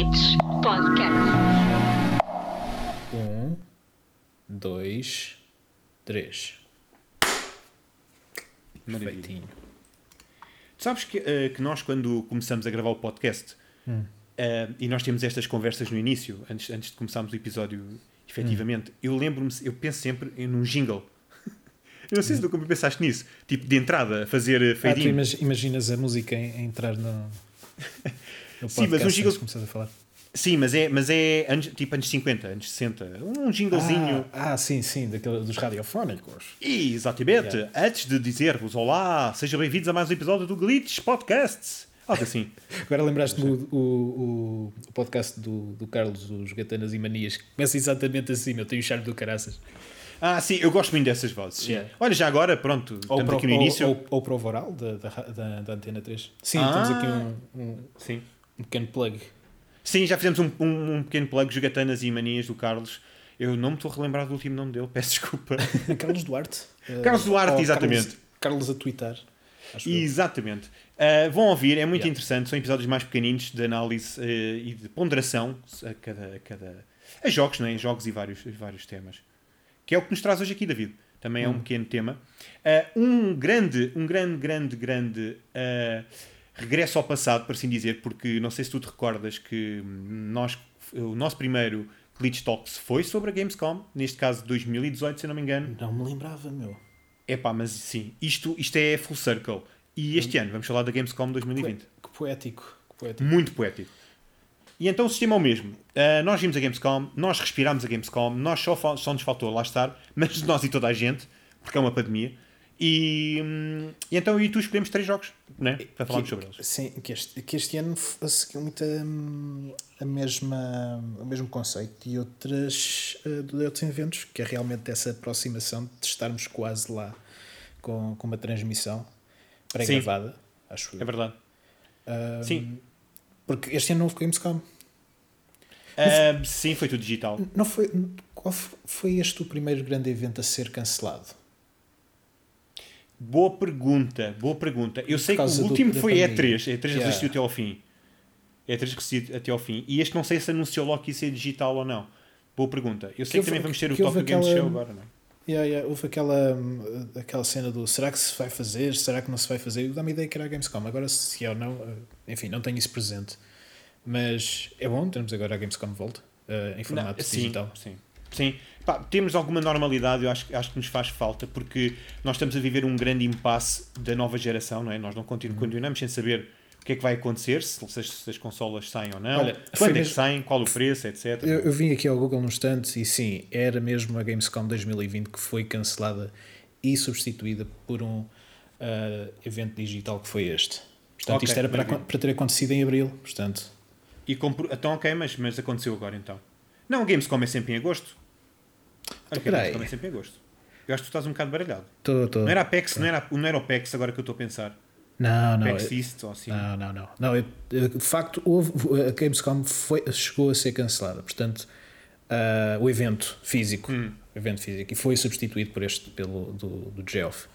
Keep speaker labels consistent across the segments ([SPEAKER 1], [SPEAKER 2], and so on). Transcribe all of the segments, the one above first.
[SPEAKER 1] Glitch Podcast.
[SPEAKER 2] Um, dois, três.
[SPEAKER 3] Maravilha.
[SPEAKER 2] Perfeitinho.
[SPEAKER 3] Sabes que, eh, que nós, quando começamos a gravar o podcast, eh, e nós temos estas conversas no início, antes, antes de começarmos o episódio, efetivamente, eu lembro-me, eu penso sempre em um jingle. eu não sei se tu como pensaste nisso, tipo de entrada, fazer eh,
[SPEAKER 2] Ah, tu
[SPEAKER 3] fade in.
[SPEAKER 2] imag- imaginas a música entrar no
[SPEAKER 3] Sim, mas um jingle-
[SPEAKER 2] começar a falar.
[SPEAKER 3] Sim, mas é, mas é anos, tipo anos 50, anos 60. Um jinglezinho.
[SPEAKER 2] Ah, ah, sim, sim, daquele, dos radiofónicos.
[SPEAKER 3] E, exatamente. Antes de dizer-vos olá, sejam bem-vindos a mais um episódio do Glitch Podcast. Algo assim.
[SPEAKER 2] Agora lembraste-me o, o, o, o podcast do, do Carlos, os Gatanas e Manias, que começa exatamente assim, meu, tem o charme do caraças.
[SPEAKER 3] Ah, sim, eu gosto muito dessas vozes.
[SPEAKER 2] Yeah.
[SPEAKER 3] Olha, já agora, pronto,
[SPEAKER 2] Ou,
[SPEAKER 3] estamos
[SPEAKER 2] pro,
[SPEAKER 3] aqui no
[SPEAKER 2] ou,
[SPEAKER 3] início.
[SPEAKER 2] ou, ou Prova Oral, da, da, da, da Antena 3. Sim,
[SPEAKER 3] Ah.
[SPEAKER 2] temos aqui um, um,
[SPEAKER 3] Sim.
[SPEAKER 2] Um pequeno plug.
[SPEAKER 3] Sim, já fizemos um, um, um pequeno plug, Jogatanas e Manias do Carlos. Eu não me estou a relembrar do último nome dele, peço desculpa.
[SPEAKER 2] Carlos Duarte.
[SPEAKER 3] Carlos Duarte,
[SPEAKER 2] Ou
[SPEAKER 3] exatamente.
[SPEAKER 2] Carlos, Carlos a twittar.
[SPEAKER 3] Exatamente. Uh, vão ouvir, é muito
[SPEAKER 2] Yeah.
[SPEAKER 3] interessante. São episódios mais pequeninos de análise uh, e de ponderação a cada, a cada. a jogos, não é? Jogos e vários, vários temas. Que é o que nos traz hoje aqui, David. Também é um pequeno tema. Uh, um grande, um grande, grande, grande regresso ao passado, por assim dizer, porque não sei se tu te recordas que nós, o nosso primeiro Glitch Talks foi sobre a Gamescom, neste caso 2018, se eu não me engano.
[SPEAKER 2] Não me lembrava, meu.
[SPEAKER 3] Epá, mas sim, isto, isto é full circle. E este ano vamos falar da Gamescom 2020.
[SPEAKER 2] Que poético. Que poético.
[SPEAKER 3] Muito poético. E então o sistema é o mesmo. Uh, nós vimos a Gamescom, nós respirámos a Gamescom, nós só, só nos faltou lá estar, mas nós e toda a gente, porque é uma pandemia. E, e então eu e tu escolhemos três jogos, né? Para falarmos
[SPEAKER 2] Que-
[SPEAKER 3] sobre eles.
[SPEAKER 2] Sim, que este, que este ano seguiu muito hum, a mesma, o mesmo conceito de, outras, eh, de outros eventos, que é realmente essa aproximação de estarmos quase lá com, com uma transmissão pré-gravada, acho eu.
[SPEAKER 3] É verdade.
[SPEAKER 2] Hum,
[SPEAKER 3] Sim.
[SPEAKER 2] Porque este ano não houve Gamescom.
[SPEAKER 3] Uh, sim, foi tudo digital.
[SPEAKER 2] Não foi, qual foi este o primeiro grande evento a ser cancelado?
[SPEAKER 3] Boa pergunta, boa pergunta. Eu sei que o último foi
[SPEAKER 2] pandemia.
[SPEAKER 3] E3, E3
[SPEAKER 2] Yeah.
[SPEAKER 3] resistiu até ao fim. E3 resistiu até ao fim. E este não sei se anunciou logo que ia ser digital ou não. Boa pergunta. Eu sei que,
[SPEAKER 2] houve-
[SPEAKER 3] também vamos ter o
[SPEAKER 2] que
[SPEAKER 3] Tokyo Game Show agora, não é?
[SPEAKER 2] Yeah, yeah, houve aquela, hum, aquela cena do será que se vai fazer, será que não se vai fazer? Dá-me a ideia que era a Gamescom. Agora, se é ou não, eh, enfim, não tenho isso presente. Mas é bom, temos agora a Gamescom volta eh, em formato
[SPEAKER 3] Não, sim,
[SPEAKER 2] digital.
[SPEAKER 3] Sim, sim. Pá, temos alguma normalidade, eu acho, acho que nos faz falta, porque nós estamos a viver um grande impasse da nova geração, não é? Nós não
[SPEAKER 2] Uhum.
[SPEAKER 3] continuamos sem saber o que é que vai acontecer, se, se as, se as consolas saem ou não,
[SPEAKER 2] Olha,
[SPEAKER 3] quando é que saem, qual o preço, etc.
[SPEAKER 2] Eu, eu vim aqui ao Google num instante e sim, era mesmo a Gamescom 2020 que foi cancelada e substituída por um eh, evento digital que foi este. Portanto,
[SPEAKER 3] Ok,
[SPEAKER 2] isto era para, para ter acontecido em abril. Portanto,
[SPEAKER 3] E compro... Então, ok, mas, mas aconteceu agora então. Não, o Gamescom é sempre em agosto.
[SPEAKER 2] Aí.
[SPEAKER 3] Gamescom é sempre em agosto. Eu acho que tu estás um bocado baralhado.
[SPEAKER 2] tô, tô...
[SPEAKER 3] Não era a PEX, não era, não era o PEX agora que eu estou a pensar.
[SPEAKER 2] Não, não.
[SPEAKER 3] PEX East ou assim.
[SPEAKER 2] Não, não, não. não eu- eu- de facto, houve, a Gamescom foi, chegou a ser cancelada. Portanto, ah, o evento físico,
[SPEAKER 3] Hum.
[SPEAKER 2] evento físico, e foi substituído por este pelo do, do Geoff.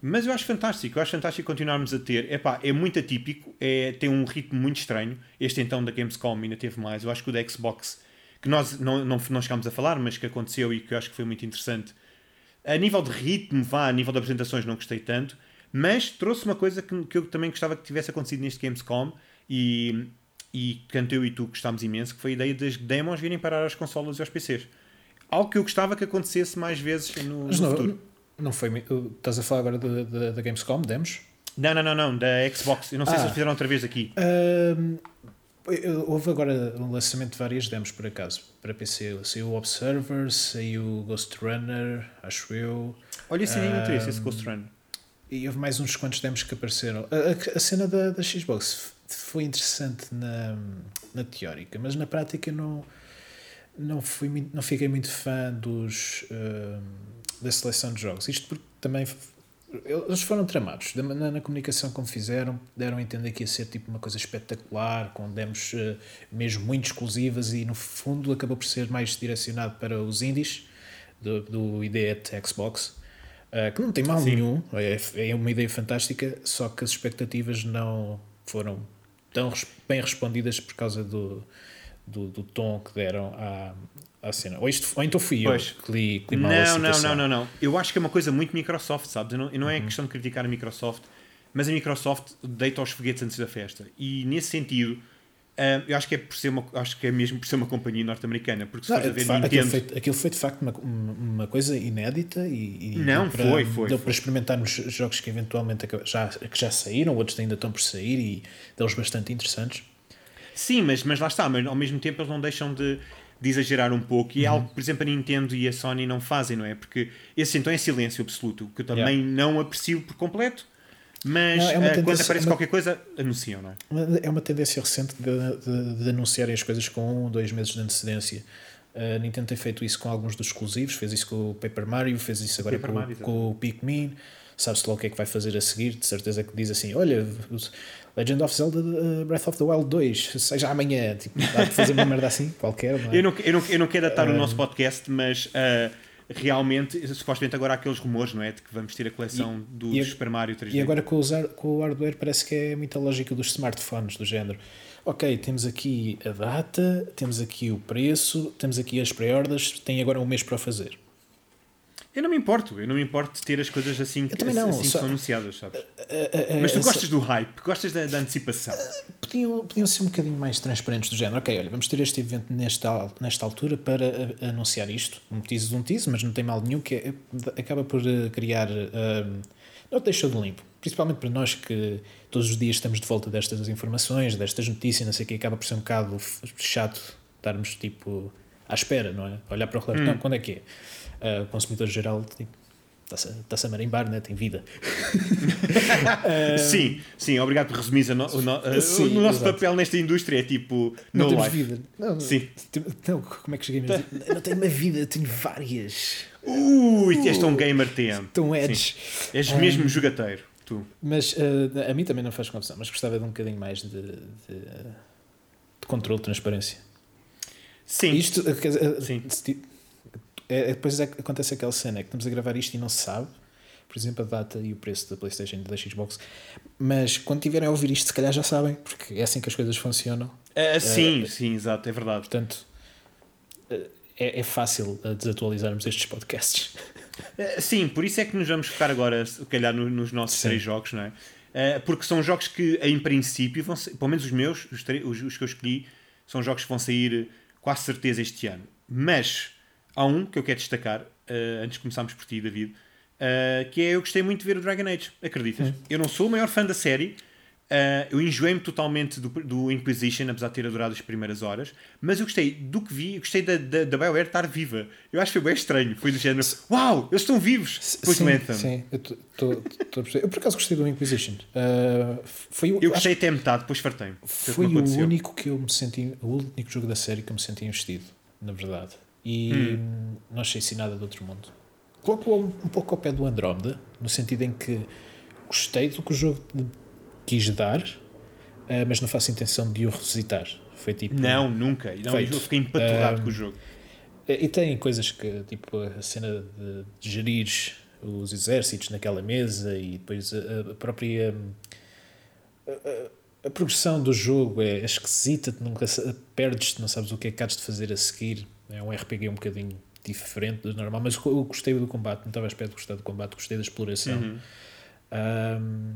[SPEAKER 3] Mas eu acho fantástico, eu acho fantástico continuarmos a ter. Epá, é muito atípico, é, tem um ritmo muito estranho. Este então da Gamescom ainda teve mais. Eu acho que o da Xbox, que nós não, não, não chegámos a falar, mas que aconteceu e que eu acho que foi muito interessante. A nível de ritmo, vá, a nível de apresentações não gostei tanto, mas trouxe uma coisa que, que eu também gostava que tivesse acontecido neste Gamescom e, e tanto eu e tu gostámos imenso, que foi a ideia das demos virem parar às consolas e aos PCs. Algo que eu gostava que acontecesse mais vezes no,
[SPEAKER 2] Mas
[SPEAKER 3] no
[SPEAKER 2] não,
[SPEAKER 3] futuro.
[SPEAKER 2] não foi. Estás a falar agora da, Gamescom? Demos?
[SPEAKER 3] Não, não, não, não, da Xbox. Eu não sei se
[SPEAKER 2] Ah.
[SPEAKER 3] eles fizeram outra vez aqui.
[SPEAKER 2] Ahm, houve agora um lançamento de várias demos, por acaso, para PC. Saiu o Observer, saiu o Ghost Runner, acho eu.
[SPEAKER 3] Olha, esse nem me interessa,
[SPEAKER 2] Ah,
[SPEAKER 3] esse Ghost Run.
[SPEAKER 2] E houve mais uns quantos demos que apareceram. A, a- a cena da, da Xbox foi interessante na, na teórica, mas na prática não, não, fui, muito- não fiquei muito fã dos, ahm, da seleção de jogos. Isto porque também eles foram tramados da- na, na comunicação como fizeram, deram a entender que ia ser tipo uma coisa espetacular, com demos eh, mesmo muito exclusivas e no fundo acabou por ser mais direcionado para os indies do, do IDE Xbox. Uh, que não tem mal
[SPEAKER 3] Sim.
[SPEAKER 2] nenhum, é, é uma ideia fantástica, só que as expectativas não foram tão bem respondidas por causa do, do, do tom que deram à, à cena. Ou, isto, ou então fui
[SPEAKER 3] Pois.
[SPEAKER 2] eu que li, que li mal a
[SPEAKER 3] Não, não, não, não, não. Eu acho que é uma coisa muito Microsoft, sabes? Eu não, eu não
[SPEAKER 2] Uhum.
[SPEAKER 3] é questão de criticar a Microsoft, mas a Microsoft deita os foguetes antes da festa. E nesse sentido, ah, eu acho que é por ser uma, acho que é mesmo por ser uma companhia norte-americana, porque se
[SPEAKER 2] Não,
[SPEAKER 3] a ver
[SPEAKER 2] facto, aquilo,
[SPEAKER 3] Nintendo,
[SPEAKER 2] foi, aquilo foi de facto uma, uma coisa inédita e, e
[SPEAKER 3] Não,
[SPEAKER 2] para,
[SPEAKER 3] foi, foi,
[SPEAKER 2] deu
[SPEAKER 3] foi.
[SPEAKER 2] para experimentarmos jogos que eventualmente já, que já saíram, outros ainda estão por sair e deles bastante interessantes.
[SPEAKER 3] Sim, mas, mas lá está, mas ao mesmo tempo eles não deixam de, de exagerar um pouco. E é
[SPEAKER 2] Uhum.
[SPEAKER 3] algo que, por exemplo, a Nintendo e a Sony não fazem, não é? Porque esse então é silêncio absoluto, que eu também
[SPEAKER 2] Yeah.
[SPEAKER 3] não aprecio por completo. Mas
[SPEAKER 2] Não, é uma
[SPEAKER 3] ah, quando aparece
[SPEAKER 2] é uma-
[SPEAKER 3] qualquer coisa, anunciam, não é?
[SPEAKER 2] É uma tendência recente de, de, de anunciarem as coisas com um, dois meses de antecedência. A Nintendo tem feito isso com alguns dos exclusivos, fez isso com o Paper Mario, fez isso agora com,
[SPEAKER 3] Mario,
[SPEAKER 2] com o Pikmin. Sabe-se lá o que é que vai fazer a seguir, de certeza que diz assim: Olha, Legend of Zelda uh, Breath of the Wild 2, seja amanhã. Tipo, dá fazer uma merda assim, qualquer. Não é?
[SPEAKER 3] Eu não, eu, não, eu não quero datar o
[SPEAKER 2] Ah.
[SPEAKER 3] nosso podcast, mas ah, realmente, supostamente agora há aqueles rumores, não é? De que vamos ter a coleção do
[SPEAKER 2] e
[SPEAKER 3] Super Mario 3D.
[SPEAKER 2] E agora com, usar, com o hardware parece que é muita lógica dos smartphones, do género. Ok, temos aqui a data, temos aqui o preço, temos aqui as pré-orders, tem agora um mês para fazer.
[SPEAKER 3] Eu não me importo, eu não me importo de ter as coisas assim, que-
[SPEAKER 2] não,
[SPEAKER 3] assim que
[SPEAKER 2] só-
[SPEAKER 3] são anunciadas, sabes?
[SPEAKER 2] A- a-
[SPEAKER 3] Mas tu
[SPEAKER 2] a-
[SPEAKER 3] gostas do hype, gostas da, da antecipação.
[SPEAKER 2] Podiam, podiam ser um bocadinho mais transparentes do género. Ok, olha, vamos ter este evento nesta, nesta altura para a- anunciar isto. Um teaser de um teaser, mas não tem mal nenhum, que é- acaba por eh, criar. eh, não te deixa de limpo. Principalmente para nós que todos os dias estamos de volta destas informações, destas notícias, não sei o que, acaba por ser um bocado chato estarmos tipo à espera, não é? Olhar para o relógio, não, quando é que é? O consumidor geral tipo, está-se a- está-se a marimbar, né? tem vida.
[SPEAKER 3] sim, sim, obrigado por resumir o, no, o, no- uh,
[SPEAKER 2] Sim,
[SPEAKER 3] o nosso
[SPEAKER 2] exato.
[SPEAKER 3] papel nesta indústria é tipo
[SPEAKER 2] Não temos
[SPEAKER 3] life.
[SPEAKER 2] vida. Não,
[SPEAKER 3] Sim.
[SPEAKER 2] não, como é que cheguei mesmo? Eu não tenho uma vida, tenho várias.
[SPEAKER 3] Ui, este é um gamer TM.
[SPEAKER 2] Tão
[SPEAKER 3] Sim.
[SPEAKER 2] edge.
[SPEAKER 3] És mesmo jogateiro, tu.
[SPEAKER 2] Mas eh, a mim também não faz confusão, mas gostava de um bocadinho mais de, de, de controle, de transparência.
[SPEAKER 3] Sim,
[SPEAKER 2] Isto, eh, eh,
[SPEAKER 3] Sim.
[SPEAKER 2] É, é, depois é que acontece aquela cena, é que estamos a gravar isto e não se sabe, por exemplo, a data e o preço da PlayStation e da Xbox, mas quando tiverem a ouvir isto, se calhar já sabem, porque é assim que as coisas funcionam.
[SPEAKER 3] Ah, sim, sim, exato, é verdade.
[SPEAKER 2] Portanto, eh, é, é fácil eh, desatualizarmos estes podcasts.
[SPEAKER 3] Sim, por isso é que nos vamos focar agora, se calhar, no- nos nossos
[SPEAKER 2] Sim.
[SPEAKER 3] três jogos, não é? Porque são jogos que, em princípio, vão ser, pelo menos os meus, os- os que eu escolhi, são jogos que vão sair quase certeza este ano. Mas há um que eu quero destacar, uh, antes de começarmos por ti, David, uh, que é eu gostei muito de ver o Dragon Age. Acreditas? Eu não sou o maior fã da série. uh, eu enjoei-me totalmente do, do Inquisition, apesar de ter adorado as primeiras horas, mas eu gostei do que vi, eu gostei da, da, da BioWare estar viva. Eu acho que foi bem estranho. Foi do género: Uau, eles estão vivos! Depois do
[SPEAKER 2] sim,
[SPEAKER 3] Anthem.
[SPEAKER 2] sim, eu, tô- tô- tô a perceber. Eu, por acaso gostei do Inquisition. Eh, foi
[SPEAKER 3] Eu gostei até metade, depois fartei-me. Foi o
[SPEAKER 2] Foi o único que eu me senti, o único jogo da série que eu me senti investido, na verdade. E
[SPEAKER 3] Hum.
[SPEAKER 2] não achei assim nada de outro mundo. Coloco-o um, um pouco ao pé do Andrómeda, no sentido em que gostei do que o jogo quis dar, eh, mas não faço intenção de o revisitar. Foi tipo.
[SPEAKER 3] Não, nunca. Não,
[SPEAKER 2] Feito.
[SPEAKER 3] eu fiquei empaturrado
[SPEAKER 2] Um,
[SPEAKER 3] com o jogo.
[SPEAKER 2] E e tem coisas que, tipo, a cena de, de gerir os exércitos naquela mesa e depois a, a própria. A, a- progressão do jogo é esquisita, nunca perdes-te, não sabes o que é que hás de fazer a seguir. É um RPG um bocadinho diferente do normal, mas eu gostei do combate, não estava à espera de gostar do combate, gostei da exploração.
[SPEAKER 3] Uhum.
[SPEAKER 2] Um,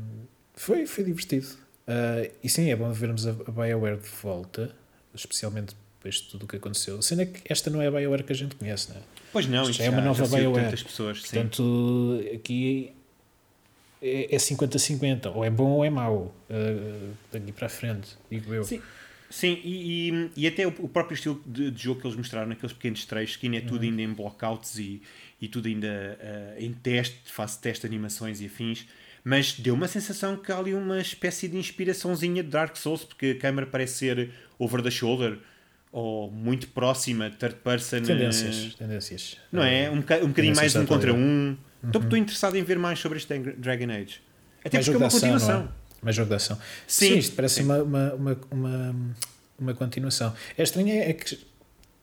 [SPEAKER 2] foi, foi divertido. Uh, e sim, é bom vermos a, a BioWare de volta, especialmente depois de tudo o que aconteceu. Cena é que esta não é a BioWare que a gente conhece, não é?
[SPEAKER 3] Pois não,
[SPEAKER 2] Isto é uma
[SPEAKER 3] já-
[SPEAKER 2] nova
[SPEAKER 3] já
[SPEAKER 2] BioWare.
[SPEAKER 3] pessoas. sim.
[SPEAKER 2] Portanto, aqui é é 50-50, ou é bom ou é mau, uh, daqui para a frente, digo eu.
[SPEAKER 3] Sim. Sim, e, e, e até o, o próprio estilo de, de jogo que eles mostraram naqueles pequenos trechos, que ainda é
[SPEAKER 2] Uhum.
[SPEAKER 3] tudo ainda em blockouts e, e tudo ainda eh, em teste, fase teste de animações e afins, mas deu uma sensação que há ali uma espécie de inspiraçãozinha de Dark Souls, porque a câmera parece ser over the shoulder ou muito próxima, third person. eh,
[SPEAKER 2] Tendências, tendências.
[SPEAKER 3] Não é? Um, boca- um bocadinho mais de um contra um. Então estou interessado em ver mais sobre este Dra- Dragon Age. Até
[SPEAKER 2] mais
[SPEAKER 3] porque é uma
[SPEAKER 2] ação,
[SPEAKER 3] continuação.
[SPEAKER 2] Mais jogo de ação.
[SPEAKER 3] Sim,
[SPEAKER 2] Sim, isto parece
[SPEAKER 3] sim.
[SPEAKER 2] uma, uma, uma, uma, uma continuação. É estranho é que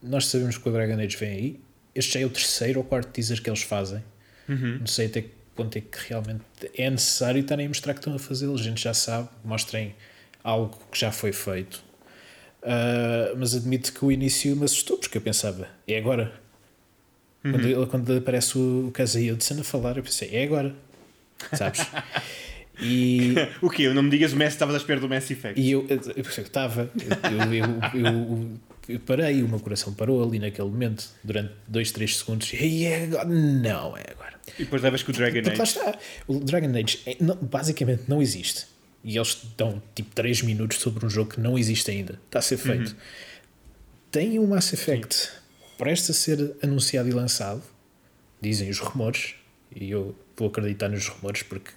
[SPEAKER 2] nós sabemos que o Dragon Age vem aí. Este já é o terceiro ou quarto teaser que eles fazem.
[SPEAKER 3] Uhum.
[SPEAKER 2] Não sei até que ponto é que realmente é necessário estarem a mostrar que estão a fazê-lo. A gente já sabe. Mostrem algo que já foi feito. Uh, mas admito que o início me assustou, porque eu pensava, é agora. Uhum. Quando, quando aparece o Casey Hudson a falar, eu pensei, é agora. Sabes?
[SPEAKER 3] E... o quê? Não me digas o Messi, estavas à espera do Messi Effect.
[SPEAKER 2] E eu, eu, estava, eu, eu, eu, eu, parei, o meu coração parou ali naquele momento, durante 2, 3 segundos, e é agora. Não, é agora.
[SPEAKER 3] E depois levas com o Dragon Age. Lá
[SPEAKER 2] está. O Dragon Age é, não, basicamente não existe. E eles dão tipo 3 minutos sobre um jogo que não existe ainda. Está a ser feito. Uhum. Tem um Mass Effect Sim. presta a ser anunciado e lançado, dizem os rumores, e eu vou acreditar nos rumores porque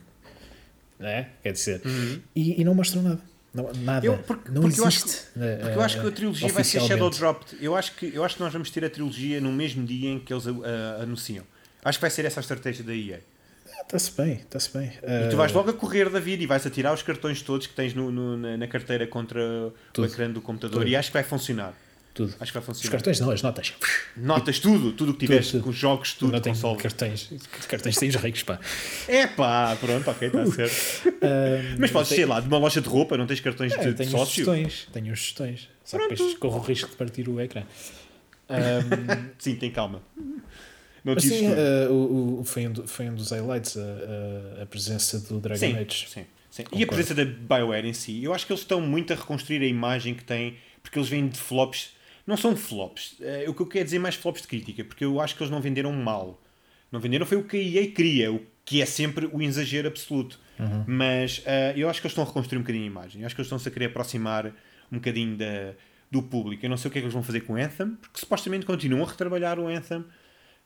[SPEAKER 2] né? Quer dizer, uhum. e, e, não mostram nada. Não, nada. Eu, porque, não
[SPEAKER 3] porque existe. Eu acho, porque eu acho que a trilogia vai ser Shadow Dropped. Eu acho, que, eu acho que nós vamos ter a trilogia no mesmo dia em que eles uh, anunciam. Acho que vai ser essa a estratégia da EA.
[SPEAKER 2] Está-se bem, está-se bem.
[SPEAKER 3] E tu vais logo a correr da vida e vais a tirar os cartões todos que tens no, no na, na, carteira contra tudo. o ecrã do computador tudo. e acho que vai funcionar.
[SPEAKER 2] Tudo.
[SPEAKER 3] Acho que vai funcionar.
[SPEAKER 2] Os cartões não, as notas.
[SPEAKER 3] Notas, tudo, tudo o que tiveres, com os jogos, tudo,
[SPEAKER 2] não console. Cartões, cartões tens ricos, pá.
[SPEAKER 3] É pá, pronto, ok, está uh, certo. Uh, Mas podes ser lá, de uma loja de roupa, não tens cartões é, de,
[SPEAKER 2] tenho
[SPEAKER 3] de sócio?
[SPEAKER 2] Gestões, tenho os gestões. Só que depois corro o risco de partir o ecrã.
[SPEAKER 3] Um, Sim, tem calma.
[SPEAKER 2] Não Mas sim, uh, o, o, foi, um, foi um dos highlights a, a, a presença do Dragon
[SPEAKER 3] sim,
[SPEAKER 2] Age.
[SPEAKER 3] Sim, sim. E a presença da BioWare em si. Eu acho que eles estão muito a reconstruir a imagem que têm, porque eles vêm de flops não são flops. Uh, o que eu quero dizer é mais flops de crítica, porque eu acho que eles não venderam mal. Não venderam foi o que a EA queria, o que é sempre o exagero absoluto. Uhum. Mas uh, eu acho que eles estão a reconstruir um bocadinho a imagem. Eu acho que eles estão-se a querer aproximar um bocadinho da, do público. Eu não sei o que é que eles vão fazer com o Anthem, porque supostamente continuam a retrabalhar o Anthem.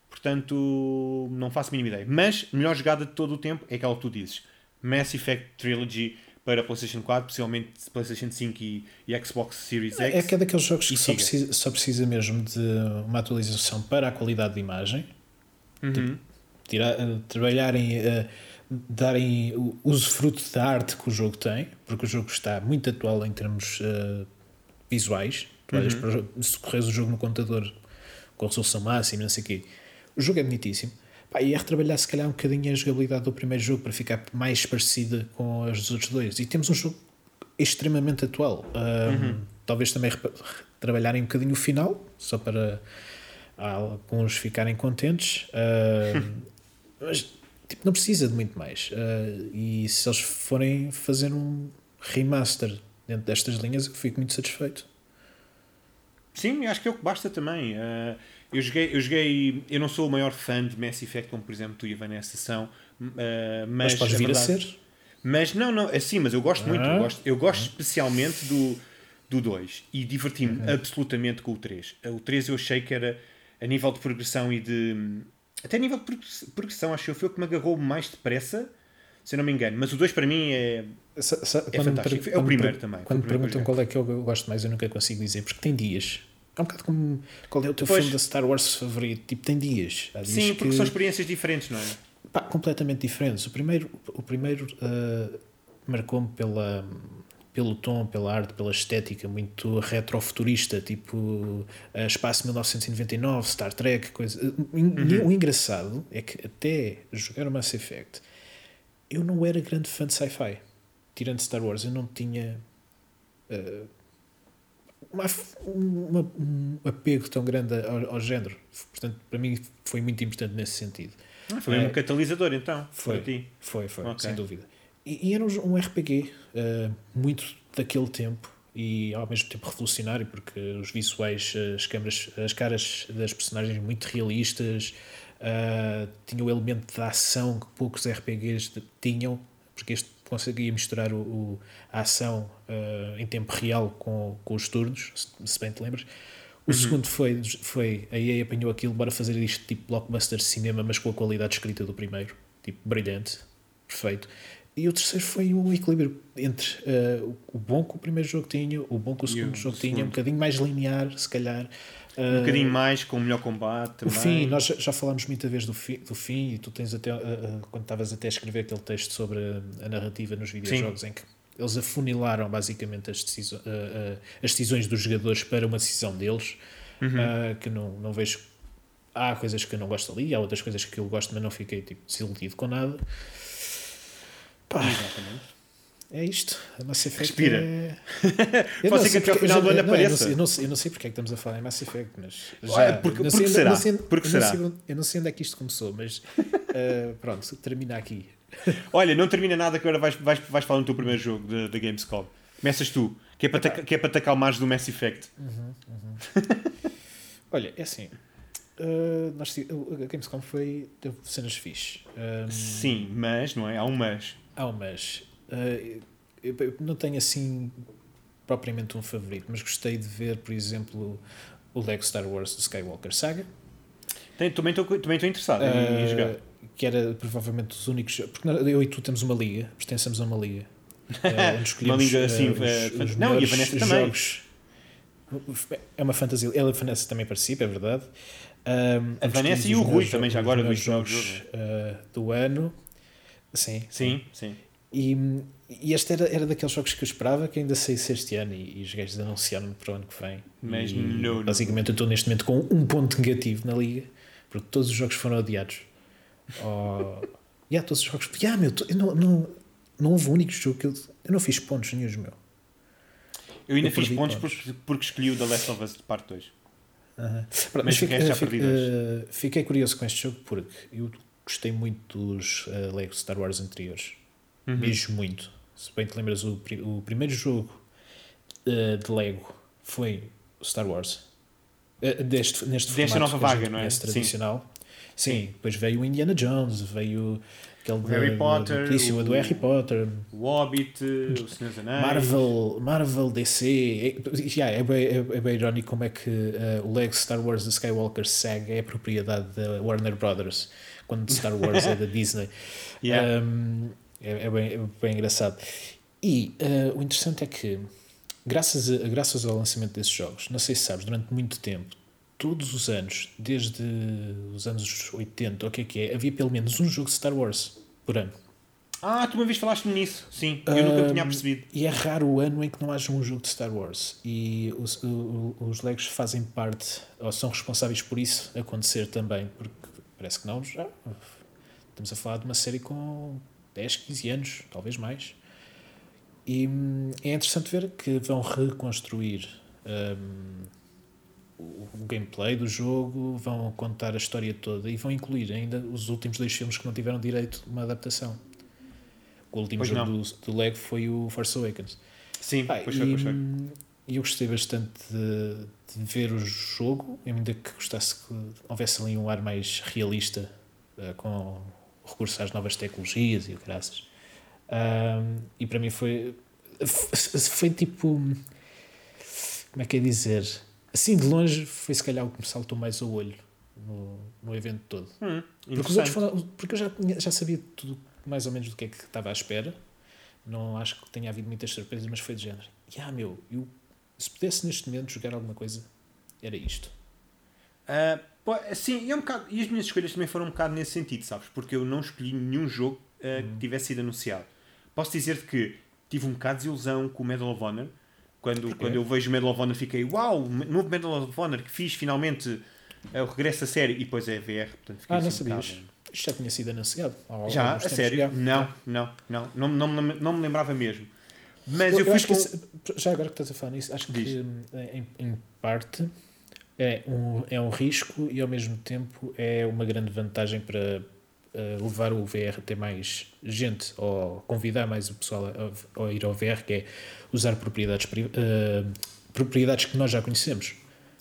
[SPEAKER 3] Portanto, não faço a mínima ideia. Mas, melhor jogada de todo o tempo é aquela que tu dizes. Mass Effect Trilogy para PlayStation 4, possivelmente PlayStation 5 e, e Xbox Series X.
[SPEAKER 2] É que é daqueles jogos que só precisa, só precisa mesmo de uma atualização para a qualidade de imagem, uhum. tipo, tirar, uh, trabalharem, uh, darem usufruto da arte que o jogo tem, porque o jogo está muito atual em termos uh, visuais. Tu uhum. para, se corres o jogo no computador com resolução máxima, não sei o quê, o jogo é bonitíssimo Pá, e é retrabalhar se calhar um bocadinho a jogabilidade do primeiro jogo para ficar mais parecida com as dos outros dois. E temos um jogo extremamente atual. Um, uhum. Talvez também trabalharem um bocadinho o final, só para alguns ficarem contentes. Uh, mas tipo, não precisa de muito mais. Uh, e se eles forem fazer um remaster dentro destas linhas, eu fico muito satisfeito.
[SPEAKER 3] Sim, acho que é o que basta também. Uh, eu joguei, eu joguei, eu não sou o maior fã de Mass Effect, como por exemplo tu e a Vanessa são, uh, mas,
[SPEAKER 2] mas podes vir verdade, a ser.
[SPEAKER 3] Mas não, não, assim, mas eu gosto ah. muito, eu gosto, eu gosto especialmente do, do 2 e diverti-me uhum. absolutamente com o 3. O 3 eu achei que era a nível de progressão e de. Até a nível de progressão, acho que foi o que me agarrou mais depressa, se eu não me engano. Mas o 2 para mim é, sa, é fantástico. é o primeiro também.
[SPEAKER 2] Quando me perguntam qual é que eu gosto mais, eu nunca consigo dizer, porque tem dias é um bocado como qual é o teu pois. filme da Star Wars favorito. Tipo, tem dias.
[SPEAKER 3] dias Sim, porque que... são experiências diferentes, não é?
[SPEAKER 2] Pá, completamente diferentes. O primeiro, o primeiro uh, marcou-me pela, pelo tom, pela arte, pela estética muito retrofuturista, tipo uh, Espaço 1999, Star Trek, coisa. Uhum. O engraçado é que até jogar o Mass Effect eu não era grande fã de sci-fi. Tirando Star Wars, eu não tinha. Uh, uma, uma, um apego tão grande ao, ao, género. Portanto, para mim foi muito importante nesse sentido.
[SPEAKER 3] Ah, foi um catalisador então,
[SPEAKER 2] foi, para ti. Foi, foi, okay. sem dúvida. E, e, era um, RPG uh, eh, muito daquele tempo e ao mesmo tempo revolucionário, porque os visuais, as câmaras, as caras das personagens muito realistas, uh, tinha o elemento da ação que poucos RPGs tinham, porque este conseguia misturar o, o a ação uh, em tempo real com, com os turnos, se, se bem te lembras. O uhum. segundo foi, foi a EA apanhou aquilo, bora fazer isto tipo blockbuster de cinema, mas com a qualidade escrita do primeiro, tipo brilhante, perfeito. E o terceiro foi um equilíbrio entre uh, o bom que o primeiro jogo tinha, o bom que o segundo jogo tinha, um bocadinho mais linear, se calhar.
[SPEAKER 3] Um bocadinho mais, com o melhor combate também.
[SPEAKER 2] O fim, nós já falámos muita vez do fim, do fim e tu tens até, uh, uh, quando estavas até a escrever aquele texto sobre a, a narrativa nos videojogos, Sim. em que eles afunilaram basicamente as, decisões, uh, as decisões dos jogadores para uma decisão deles, uhum. que não, não vejo. Há coisas que eu não gosto ali, há outras coisas que eu gosto, mas não fiquei tipo, desiludido com nada. Pá. Exatamente. É isto. A Mass Effect
[SPEAKER 3] Respira.
[SPEAKER 2] é...
[SPEAKER 3] Pode ser que até ao final do ano
[SPEAKER 2] eu não,
[SPEAKER 3] apareça.
[SPEAKER 2] eu, não, sei- eu não sei porque é que estamos a falar em Mass Effect, mas.
[SPEAKER 3] Porque-
[SPEAKER 2] eu não
[SPEAKER 3] porque
[SPEAKER 2] sei onde-
[SPEAKER 3] será?
[SPEAKER 2] não sei-
[SPEAKER 3] Porque
[SPEAKER 2] eu não
[SPEAKER 3] será?
[SPEAKER 2] sei onde- Eu não sei onde é que isto começou, mas. eh, pronto, termina aqui.
[SPEAKER 3] Olha, não termina nada que agora vais, vais, vais falar no teu primeiro jogo da Gamescom. Começas tu, que é para, te, que é para te acalmares do Mass Effect.
[SPEAKER 2] Olha, é assim. eh, nós, a Gamescom foi. teve cenas fixe. Um,
[SPEAKER 3] Sim, mas, não é? Há um mas.
[SPEAKER 2] Há umas. Eh, eu, eu não tenho assim propriamente um favorito, mas gostei de ver, por exemplo, o Lego Star Wars do Skywalker Saga.
[SPEAKER 3] Tem- Também estou também interessado em,
[SPEAKER 2] eh,
[SPEAKER 3] jogar.
[SPEAKER 2] que era provavelmente os únicos. Porque eu e tu temos uma liga, pertencemos a uma liga. onde escolhemos
[SPEAKER 3] liga, assim,
[SPEAKER 2] os,
[SPEAKER 3] eh,
[SPEAKER 2] os
[SPEAKER 3] não, e a Vanessa também.
[SPEAKER 2] jogos. É uma fantasia. Ela, a Vanessa também participa, é verdade. Um,
[SPEAKER 3] A Vanessa e o Rui também, já agora,
[SPEAKER 2] os
[SPEAKER 3] do
[SPEAKER 2] melhores
[SPEAKER 3] jogo.
[SPEAKER 2] jogos do ano. Sim,
[SPEAKER 3] Sim, sim.
[SPEAKER 2] E, e este era, era daqueles jogos que eu esperava que ainda saísse este ano e, e os gajos anunciaram para o ano que vem.
[SPEAKER 3] Mas
[SPEAKER 2] e,
[SPEAKER 3] não.
[SPEAKER 2] Basicamente eu estou neste momento com um ponto negativo na liga porque todos os jogos foram adiados. Oh, yeah, todos os jogos. Yeah, meu, eu não, não, não houve um único jogo que eu, eu não fiz pontos nenhum, meu.
[SPEAKER 3] Eu ainda
[SPEAKER 2] Eu
[SPEAKER 3] fiz pontos
[SPEAKER 2] pontos.
[SPEAKER 3] porque, porque escolhi o The Last of Us de parte 2.
[SPEAKER 2] Aham.
[SPEAKER 3] Mas
[SPEAKER 2] Mas fiquei,
[SPEAKER 3] já
[SPEAKER 2] fiquei- eh, fiquei curioso com este jogo porque eu gostei muito dos eh, Lego Star Wars anteriores.
[SPEAKER 3] Uhum.
[SPEAKER 2] Mesmo muito. Se bem te lembras, o, o primeiro jogo eh, de Lego foi Star Wars. Eh, deste, neste
[SPEAKER 3] Desta nova vaga, não é?
[SPEAKER 2] conhece
[SPEAKER 3] Sim.
[SPEAKER 2] tradicional. Sim. depois veio o Indiana Jones, veio aquele
[SPEAKER 3] O Harry
[SPEAKER 2] do-
[SPEAKER 3] Potter,
[SPEAKER 2] do o do Harry Potter,
[SPEAKER 3] O Hobbit, o Senhor dos Anéis.
[SPEAKER 2] Marvel, Marvel, DC. É, já, é, bem, é, é bem irónico como é que eh, o Lego Star Wars da Skywalker Saga é propriedade da Warner Brothers, quando Star Wars é da Disney.
[SPEAKER 3] Yeah.
[SPEAKER 2] Um, é, é bem, é bem engraçado. E eh, o interessante é que, graças, a- graças ao lançamento desses jogos, não sei se sabes, durante muito tempo, todos os anos, desde os anos 80, ou o que é que é, havia pelo menos um jogo de Star Wars por ano.
[SPEAKER 3] Ah, tu uma vez falaste nisso. Sim, eu nunca tinha
[SPEAKER 2] Um,
[SPEAKER 3] percebido.
[SPEAKER 2] E é raro o ano em que não haja um jogo de Star Wars. E os, o- os Legos fazem parte, ou são responsáveis por isso acontecer também, porque parece que não, já estamos a falar de uma série com 10, 15 anos, talvez mais. E hum, é interessante ver que vão reconstruir hum, o gameplay do jogo, vão contar a história toda e vão incluir ainda os últimos dois filmes que não tiveram direito a uma adaptação. O último
[SPEAKER 3] Pois
[SPEAKER 2] jogo do, do Lego foi o Force Awakens.
[SPEAKER 3] Sim, foi, pois
[SPEAKER 2] e, hum, e eu gostei bastante de, de ver o jogo, ainda que gostasse que houvesse ali um ar mais realista, eh, com recurso às novas tecnologias e o graças. Ahm, e para mim foi, foi tipo. Como é que é dizer? Assim de longe foi se calhar o que me saltou mais ao olho no, no evento todo.
[SPEAKER 3] Hum,
[SPEAKER 2] Porque, os outros porque eu já, já sabia tudo mais ou menos do que é que estava à espera. Não acho que tenha havido muitas surpresas, mas foi de género. Ah, meu, eu, se pudesse neste momento jogar alguma coisa, era isto.
[SPEAKER 3] Ah, pô, sim, e, é um bocado, e as minhas escolhas também foram um bocado nesse sentido, sabes? Porque eu não escolhi nenhum jogo ah,
[SPEAKER 2] Uhum.
[SPEAKER 3] que tivesse sido anunciado. Posso dizer-te que tive um bocado de desilusão com o Medal of Honor. Quando,
[SPEAKER 2] Porquê?
[SPEAKER 3] quando eu vejo o Medal of Honor, fiquei uau, novo Medal of Honor que fiz finalmente é o regresso a série. E depois é VR, portanto fiquei
[SPEAKER 2] Ah, não
[SPEAKER 3] assim um
[SPEAKER 2] sabias?
[SPEAKER 3] bocado-
[SPEAKER 2] Isto já tinha sido anunciado. há
[SPEAKER 3] Já, a sério? Não, não, não, não, não, não, me- não lembrava mesmo. Mas
[SPEAKER 2] Eu,
[SPEAKER 3] eu,
[SPEAKER 2] acho que
[SPEAKER 3] com-
[SPEAKER 2] isso- já agora que estás a falar nisso, acho
[SPEAKER 3] Diz.
[SPEAKER 2] que em, em parte é um, é um risco e ao mesmo tempo é uma grande vantagem para eh, levar o VR a ter mais gente ou convidar mais o pessoal a, a ir ao VR, que é usar propriedades, pri- eh, propriedades que nós já conhecemos,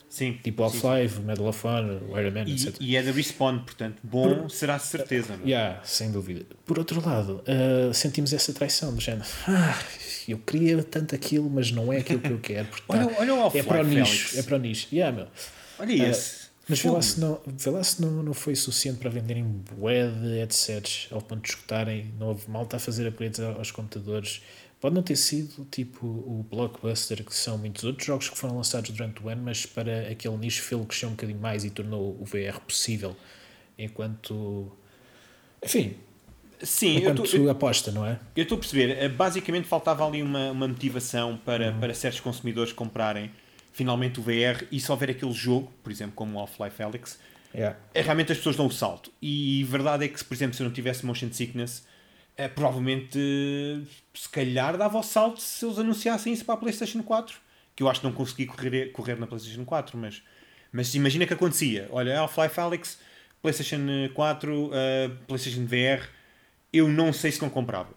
[SPEAKER 3] Sim,
[SPEAKER 2] tipo
[SPEAKER 3] sim,
[SPEAKER 2] Half-Life, o Medal of Honor, Iron Man,
[SPEAKER 3] E,
[SPEAKER 2] etc.
[SPEAKER 3] e é da Respawn, portanto, bom será de certeza. Não é?
[SPEAKER 2] Yeah, sem dúvida. Por outro lado, uh, sentimos essa traição do género. Ah, eu queria tanto aquilo, mas não é aquilo que eu quero. porque
[SPEAKER 3] Olha,
[SPEAKER 2] tá-
[SPEAKER 3] olha o
[SPEAKER 2] é
[SPEAKER 3] Half-Life,
[SPEAKER 2] para o nicho. É para o nicho. Yeah, meu.
[SPEAKER 3] Olha esse.
[SPEAKER 2] Mas vê lá se, não, vê lá se não, não foi suficiente para venderem bué de headsets ao ponto de escutarem. Não houve malta a fazer upgrades aos computadores. Pode não ter sido tipo o Blockbuster, que são muitos outros jogos que foram lançados durante o ano, mas para aquele nicho fê-lo crescer um bocadinho mais e tornou o VR possível. Enquanto. Enfim,
[SPEAKER 3] Sim, eu tô- eu
[SPEAKER 2] aposta, não é?
[SPEAKER 3] eu estou a perceber. Eh, Basicamente faltava ali uma, uma motivação para,
[SPEAKER 2] Uhum.
[SPEAKER 3] para certos consumidores comprarem finalmente o VR e se houver aquele jogo, por exemplo, como o Half-Life Alyx,
[SPEAKER 2] Yeah.
[SPEAKER 3] é, realmente as pessoas dão o salto. E verdade é que, por exemplo, se eu não tivesse motion sickness, é, provavelmente, se calhar, dava o salto se eles anunciassem isso para a PlayStation 4. Que eu acho que não consegui correr, correr na PlayStation 4, mas, mas imagina que acontecia. Olha, Half-Life Alex, PlayStation 4, uh, PlayStation VR, eu não sei se não comprava.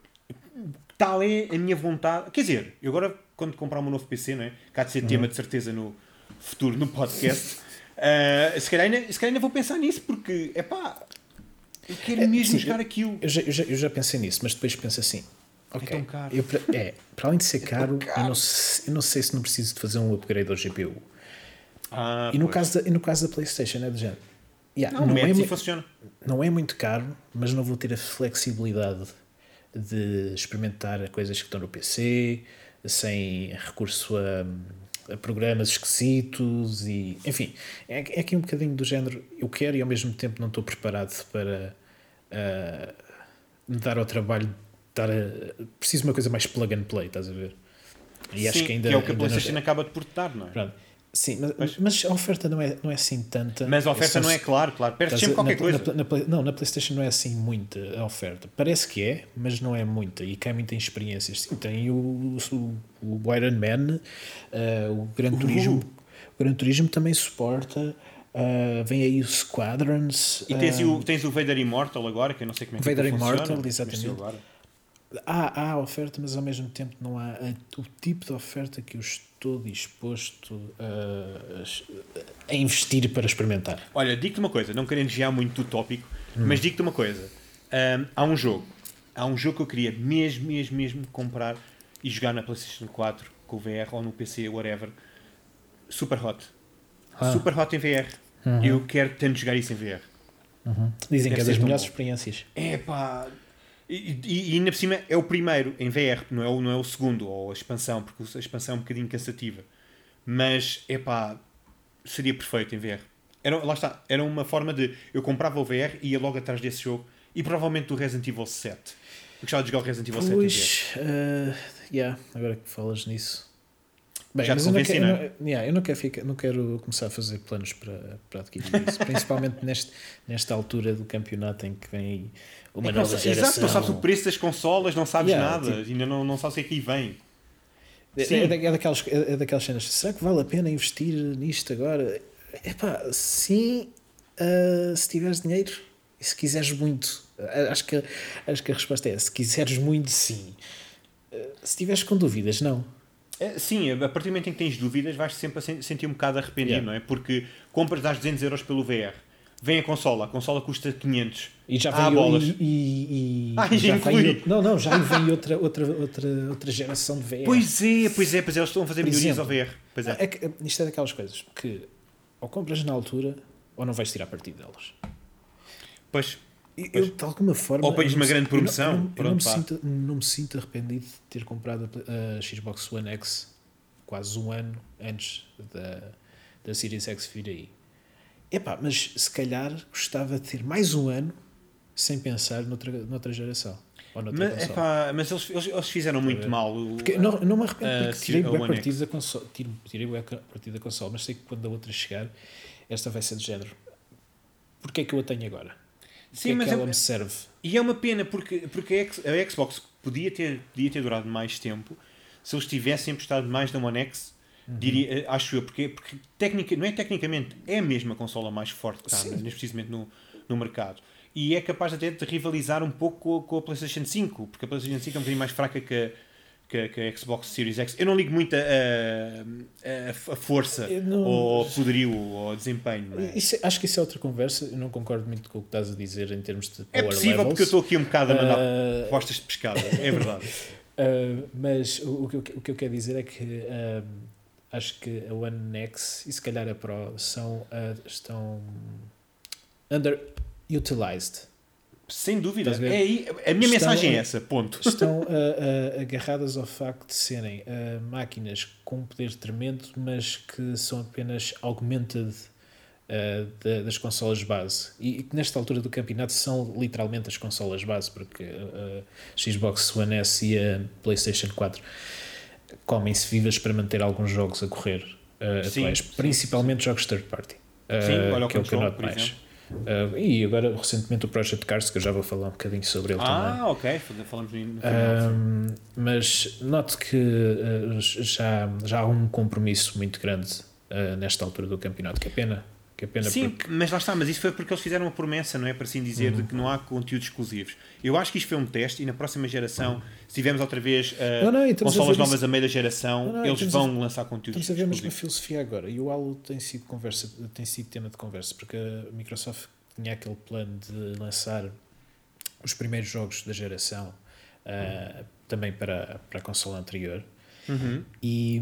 [SPEAKER 3] Tal é a minha vontade. Quer dizer, eu agora, quando comprar um novo PC, não é? cá de ser uhum. tema de certeza no futuro, no podcast, uh, se, calhar ainda, se calhar ainda vou pensar nisso, porque, é pá, eu quero é, mesmo sim, jogar aquilo.
[SPEAKER 2] Eu já, eu, já, eu já pensei nisso, mas depois penso assim. É ok, é, tão caro. Eu, é para além de ser é caro, caro. Eu, não, eu não sei se não preciso de fazer um upgrade ao GPU. Ah, e, no caso da, e no caso da PlayStation é do género. Yeah, não, não, é, funciona. não é muito caro, mas não vou ter a flexibilidade de experimentar coisas que estão no PC, sem recurso a, a programas esquisitos e enfim, é, é, aqui um bocadinho do género eu quero e ao mesmo tempo não estou preparado para uh, me dar ao trabalho dar a, preciso de uma coisa mais plug and play, estás a ver?
[SPEAKER 3] E Sim, acho que ainda que é o que a PlayStation acaba de portar, não é? Pronto.
[SPEAKER 2] Sim, mas, mas, a oferta não é, não é assim tanta.
[SPEAKER 3] Mas a oferta não é claro, claro. Perde sempre qualquer
[SPEAKER 2] na,
[SPEAKER 3] coisa.
[SPEAKER 2] Na, na, não, na PlayStation não é assim muita a oferta. Parece que é, mas não é muita. E cai muito em experiências. Sim, tem o, o, o Iron Man, uh, o Gran Turismo. O Gran Turismo também suporta. Uh, vem aí o Squadrons.
[SPEAKER 3] E tens, uh, o, tens o Vader Immortal agora, que eu não sei como é que
[SPEAKER 2] Vader
[SPEAKER 3] Immortal,
[SPEAKER 2] funciona, exatamente. Há, há oferta, mas ao mesmo tempo não há o tipo de oferta que eu estou disposto a, a investir para experimentar.
[SPEAKER 3] Olha, digo-te uma coisa, não querendo desviar muito do tópico, hum. mas digo-te uma coisa. Um, há um jogo, há um jogo que eu queria mesmo, mesmo, mesmo comprar e jogar na PlayStation 4 com o VR ou no PC, whatever. Super Hot. Ah. Super Hot em VR. Uhum. Eu quero tanto jogar isso em VR.
[SPEAKER 2] Uhum. Dizem Deve que é das melhores bom. experiências.
[SPEAKER 3] É pá, e, e, e ainda por cima é o primeiro em VR, não é o, não é o segundo, ou a expansão, porque a expansão é um bocadinho cansativa. Mas, é pá, seria perfeito em VR. Era, lá está, era uma forma de. Eu comprava o VR e ia logo atrás desse jogo e provavelmente do Resident Evil 7. Eu gostava de jogar o Resident Evil
[SPEAKER 2] pois,
[SPEAKER 3] 7
[SPEAKER 2] em VR. Uh, yeah, agora que falas nisso. Bem, Já te convenci, eu não, quero, não, yeah, eu não quero, ficar, não quero começar a fazer planos para, para adquirir isso, principalmente neste, nesta altura do campeonato em que vem uma é nova não, geração. Exato,
[SPEAKER 3] não sabes o preço das consolas, não sabes yeah, nada, tipo, ainda não, não sabes o que é que vem.
[SPEAKER 2] É, é, é, daquelas, é, é daquelas cenas, será que vale a pena investir nisto agora? Epá, sim, uh, se tiveres dinheiro e se quiseres muito. Acho que, acho que a resposta é: se quiseres muito, sim. Uh, se tiveres com dúvidas, não.
[SPEAKER 3] É, sim, a partir do momento em que tens dúvidas, vais sempre a sentir um bocado arrependido, yeah. não é? Porque compras, dás 200 euros pelo VR, vem a consola, a consola custa 500.
[SPEAKER 2] E já vem bolas. E, e,
[SPEAKER 3] ah, e já vem,
[SPEAKER 2] não, não, já vem outra, outra, outra, outra geração de VR.
[SPEAKER 3] Pois é, pois é, pois é, eles estão a fazer melhorias ao VR. Pois é.
[SPEAKER 2] É isto é daquelas coisas que ou compras na altura ou não vais tirar partido delas.
[SPEAKER 3] Pois.
[SPEAKER 2] Eu, de alguma forma.
[SPEAKER 3] Ou pões uma grande promoção. Eu,
[SPEAKER 2] não, eu não, me sinto, não me sinto arrependido de ter comprado a, a, Xbox One X quase um ano antes da, da Series X vir aí. Epá, mas se calhar gostava de ter mais um ano sem pensar noutra, noutra geração. Ou noutra
[SPEAKER 3] mas, epá, mas eles, eles, eles fizeram muito mal.
[SPEAKER 2] Porque não, não me arrependo porque tirei o partido da console, tirei o partido da console, mas sei que quando a outra chegar, esta vai ser de género. Porquê é que eu a tenho agora? Sim, é mas ela é, me serve?
[SPEAKER 3] E é uma pena porque, porque a Xbox podia ter, podia ter durado mais tempo se eles tivessem apostado mais na One X Uhum. Diria, eh, acho eu, porque, porque tecnica, não é tecnicamente, é a mesma consola mais forte que está neste precisamente no, no mercado. E é capaz até de rivalizar um pouco com, com, a PlayStation 5, porque a PlayStation 5 é um bocadinho mais fraca que a, que, que a Xbox Series X. Eu não ligo muito a, a, a força, não... ou poderio, ou desempenho. É?
[SPEAKER 2] Isso, acho que isso é outra conversa. Eu não concordo muito com o que estás a dizer em termos de
[SPEAKER 3] é É possível, levels. porque eu estou aqui um bocado a mandar uh... postas de pescada, é verdade.
[SPEAKER 2] uh, mas o, que eu, o que eu quero dizer é que. Uh, acho que a One X e se calhar a Pro são, estão underutilized.
[SPEAKER 3] Sem dúvida. É aí, a minha estão, mensagem é essa, ponto.
[SPEAKER 2] Estão uh, uh, agarradas ao facto de serem uh, máquinas com um poder tremendo, mas que são apenas augmented de, das consolas base. E que nesta altura do campeonato são literalmente as consolas base, porque a Xbox One S e a PlayStation 4 comem-se vivas para manter alguns jogos a correr sim, atuais, sim, principalmente sim. jogos third party. Sim, olha que é o que eu noto mais. Uh, e agora, recentemente, o Project Cars, que eu já vou falar um bocadinho sobre ele
[SPEAKER 3] ah,
[SPEAKER 2] também.
[SPEAKER 3] Ah, ok, falamos no
[SPEAKER 2] um, Mas note que uh, já, já há um compromisso muito grande uh, nesta altura do campeonato, que é pena. Que é pena
[SPEAKER 3] Sim,
[SPEAKER 2] porque...
[SPEAKER 3] mas lá está, mas isso foi porque eles fizeram uma promessa, não é? Para assim dizer, uhum. de que não há conteúdos exclusivos. Eu acho que isto foi um teste e na próxima geração, se tivermos outra vez uh, não, não, consolas novas isso... a meio da geração, não, eles vão a... lançar conteúdos
[SPEAKER 2] Estamos a ver a mesma filosofia agora e o Halo tem sido, conversa, tem sido tema de conversa porque a Microsoft tinha aquele plano de lançar os primeiros jogos da geração uh, uhum. também para, para a consola anterior.
[SPEAKER 3] Uhum.
[SPEAKER 2] E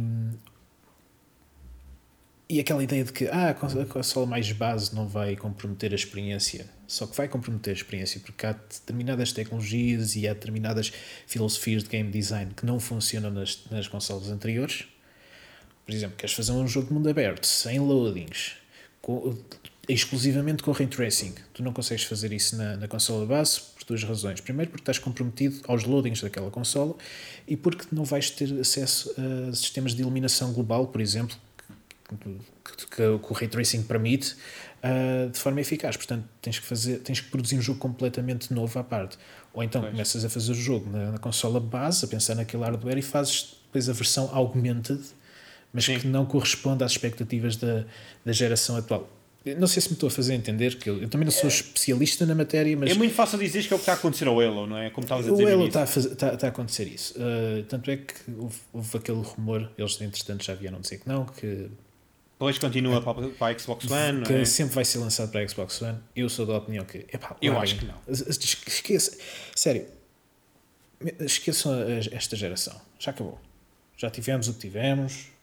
[SPEAKER 2] e aquela ideia de que ah, a consola mais base não vai comprometer a experiência, só que vai comprometer a experiência porque há determinadas tecnologias e há determinadas filosofias de game design que não funcionam nas, nas consolas anteriores. Por exemplo, queres fazer um jogo de mundo aberto, sem loadings, com, exclusivamente com ray tracing. Tu não consegues fazer isso na, na consola base por duas razões. Primeiro, porque estás comprometido aos loadings daquela consola e porque não vais ter acesso a sistemas de iluminação global, por exemplo, que, que, o ray tracing permite uh, de forma eficaz. Portanto, tens que, fazer, tens que produzir um jogo completamente novo à parte. Ou então pois. começas a fazer o jogo na, na, consola base, a pensar naquele hardware e fazes depois a versão augmented, mas Sim. que não corresponde às expectativas da, da geração atual. Não sei se me estou a fazer entender, que eu, eu também não sou é, especialista na matéria, mas.
[SPEAKER 3] É muito fácil dizer que é o que está a acontecer ao Halo, não é? Como estavas a
[SPEAKER 2] dizer. O Halo está a, está, está a acontecer isso. Uh, tanto é que houve, houve, aquele rumor, eles entretanto já vieram dizer que não, que
[SPEAKER 3] Depois continua para, para a Xbox One.
[SPEAKER 2] Que
[SPEAKER 3] é?
[SPEAKER 2] sempre vai ser lançado para a Xbox One. Eu sou da opinião que. Epá,
[SPEAKER 3] eu acho que não.
[SPEAKER 2] Esqueça. Sério. Esqueçam esta geração. Já acabou. Já tivemos o que tivemos.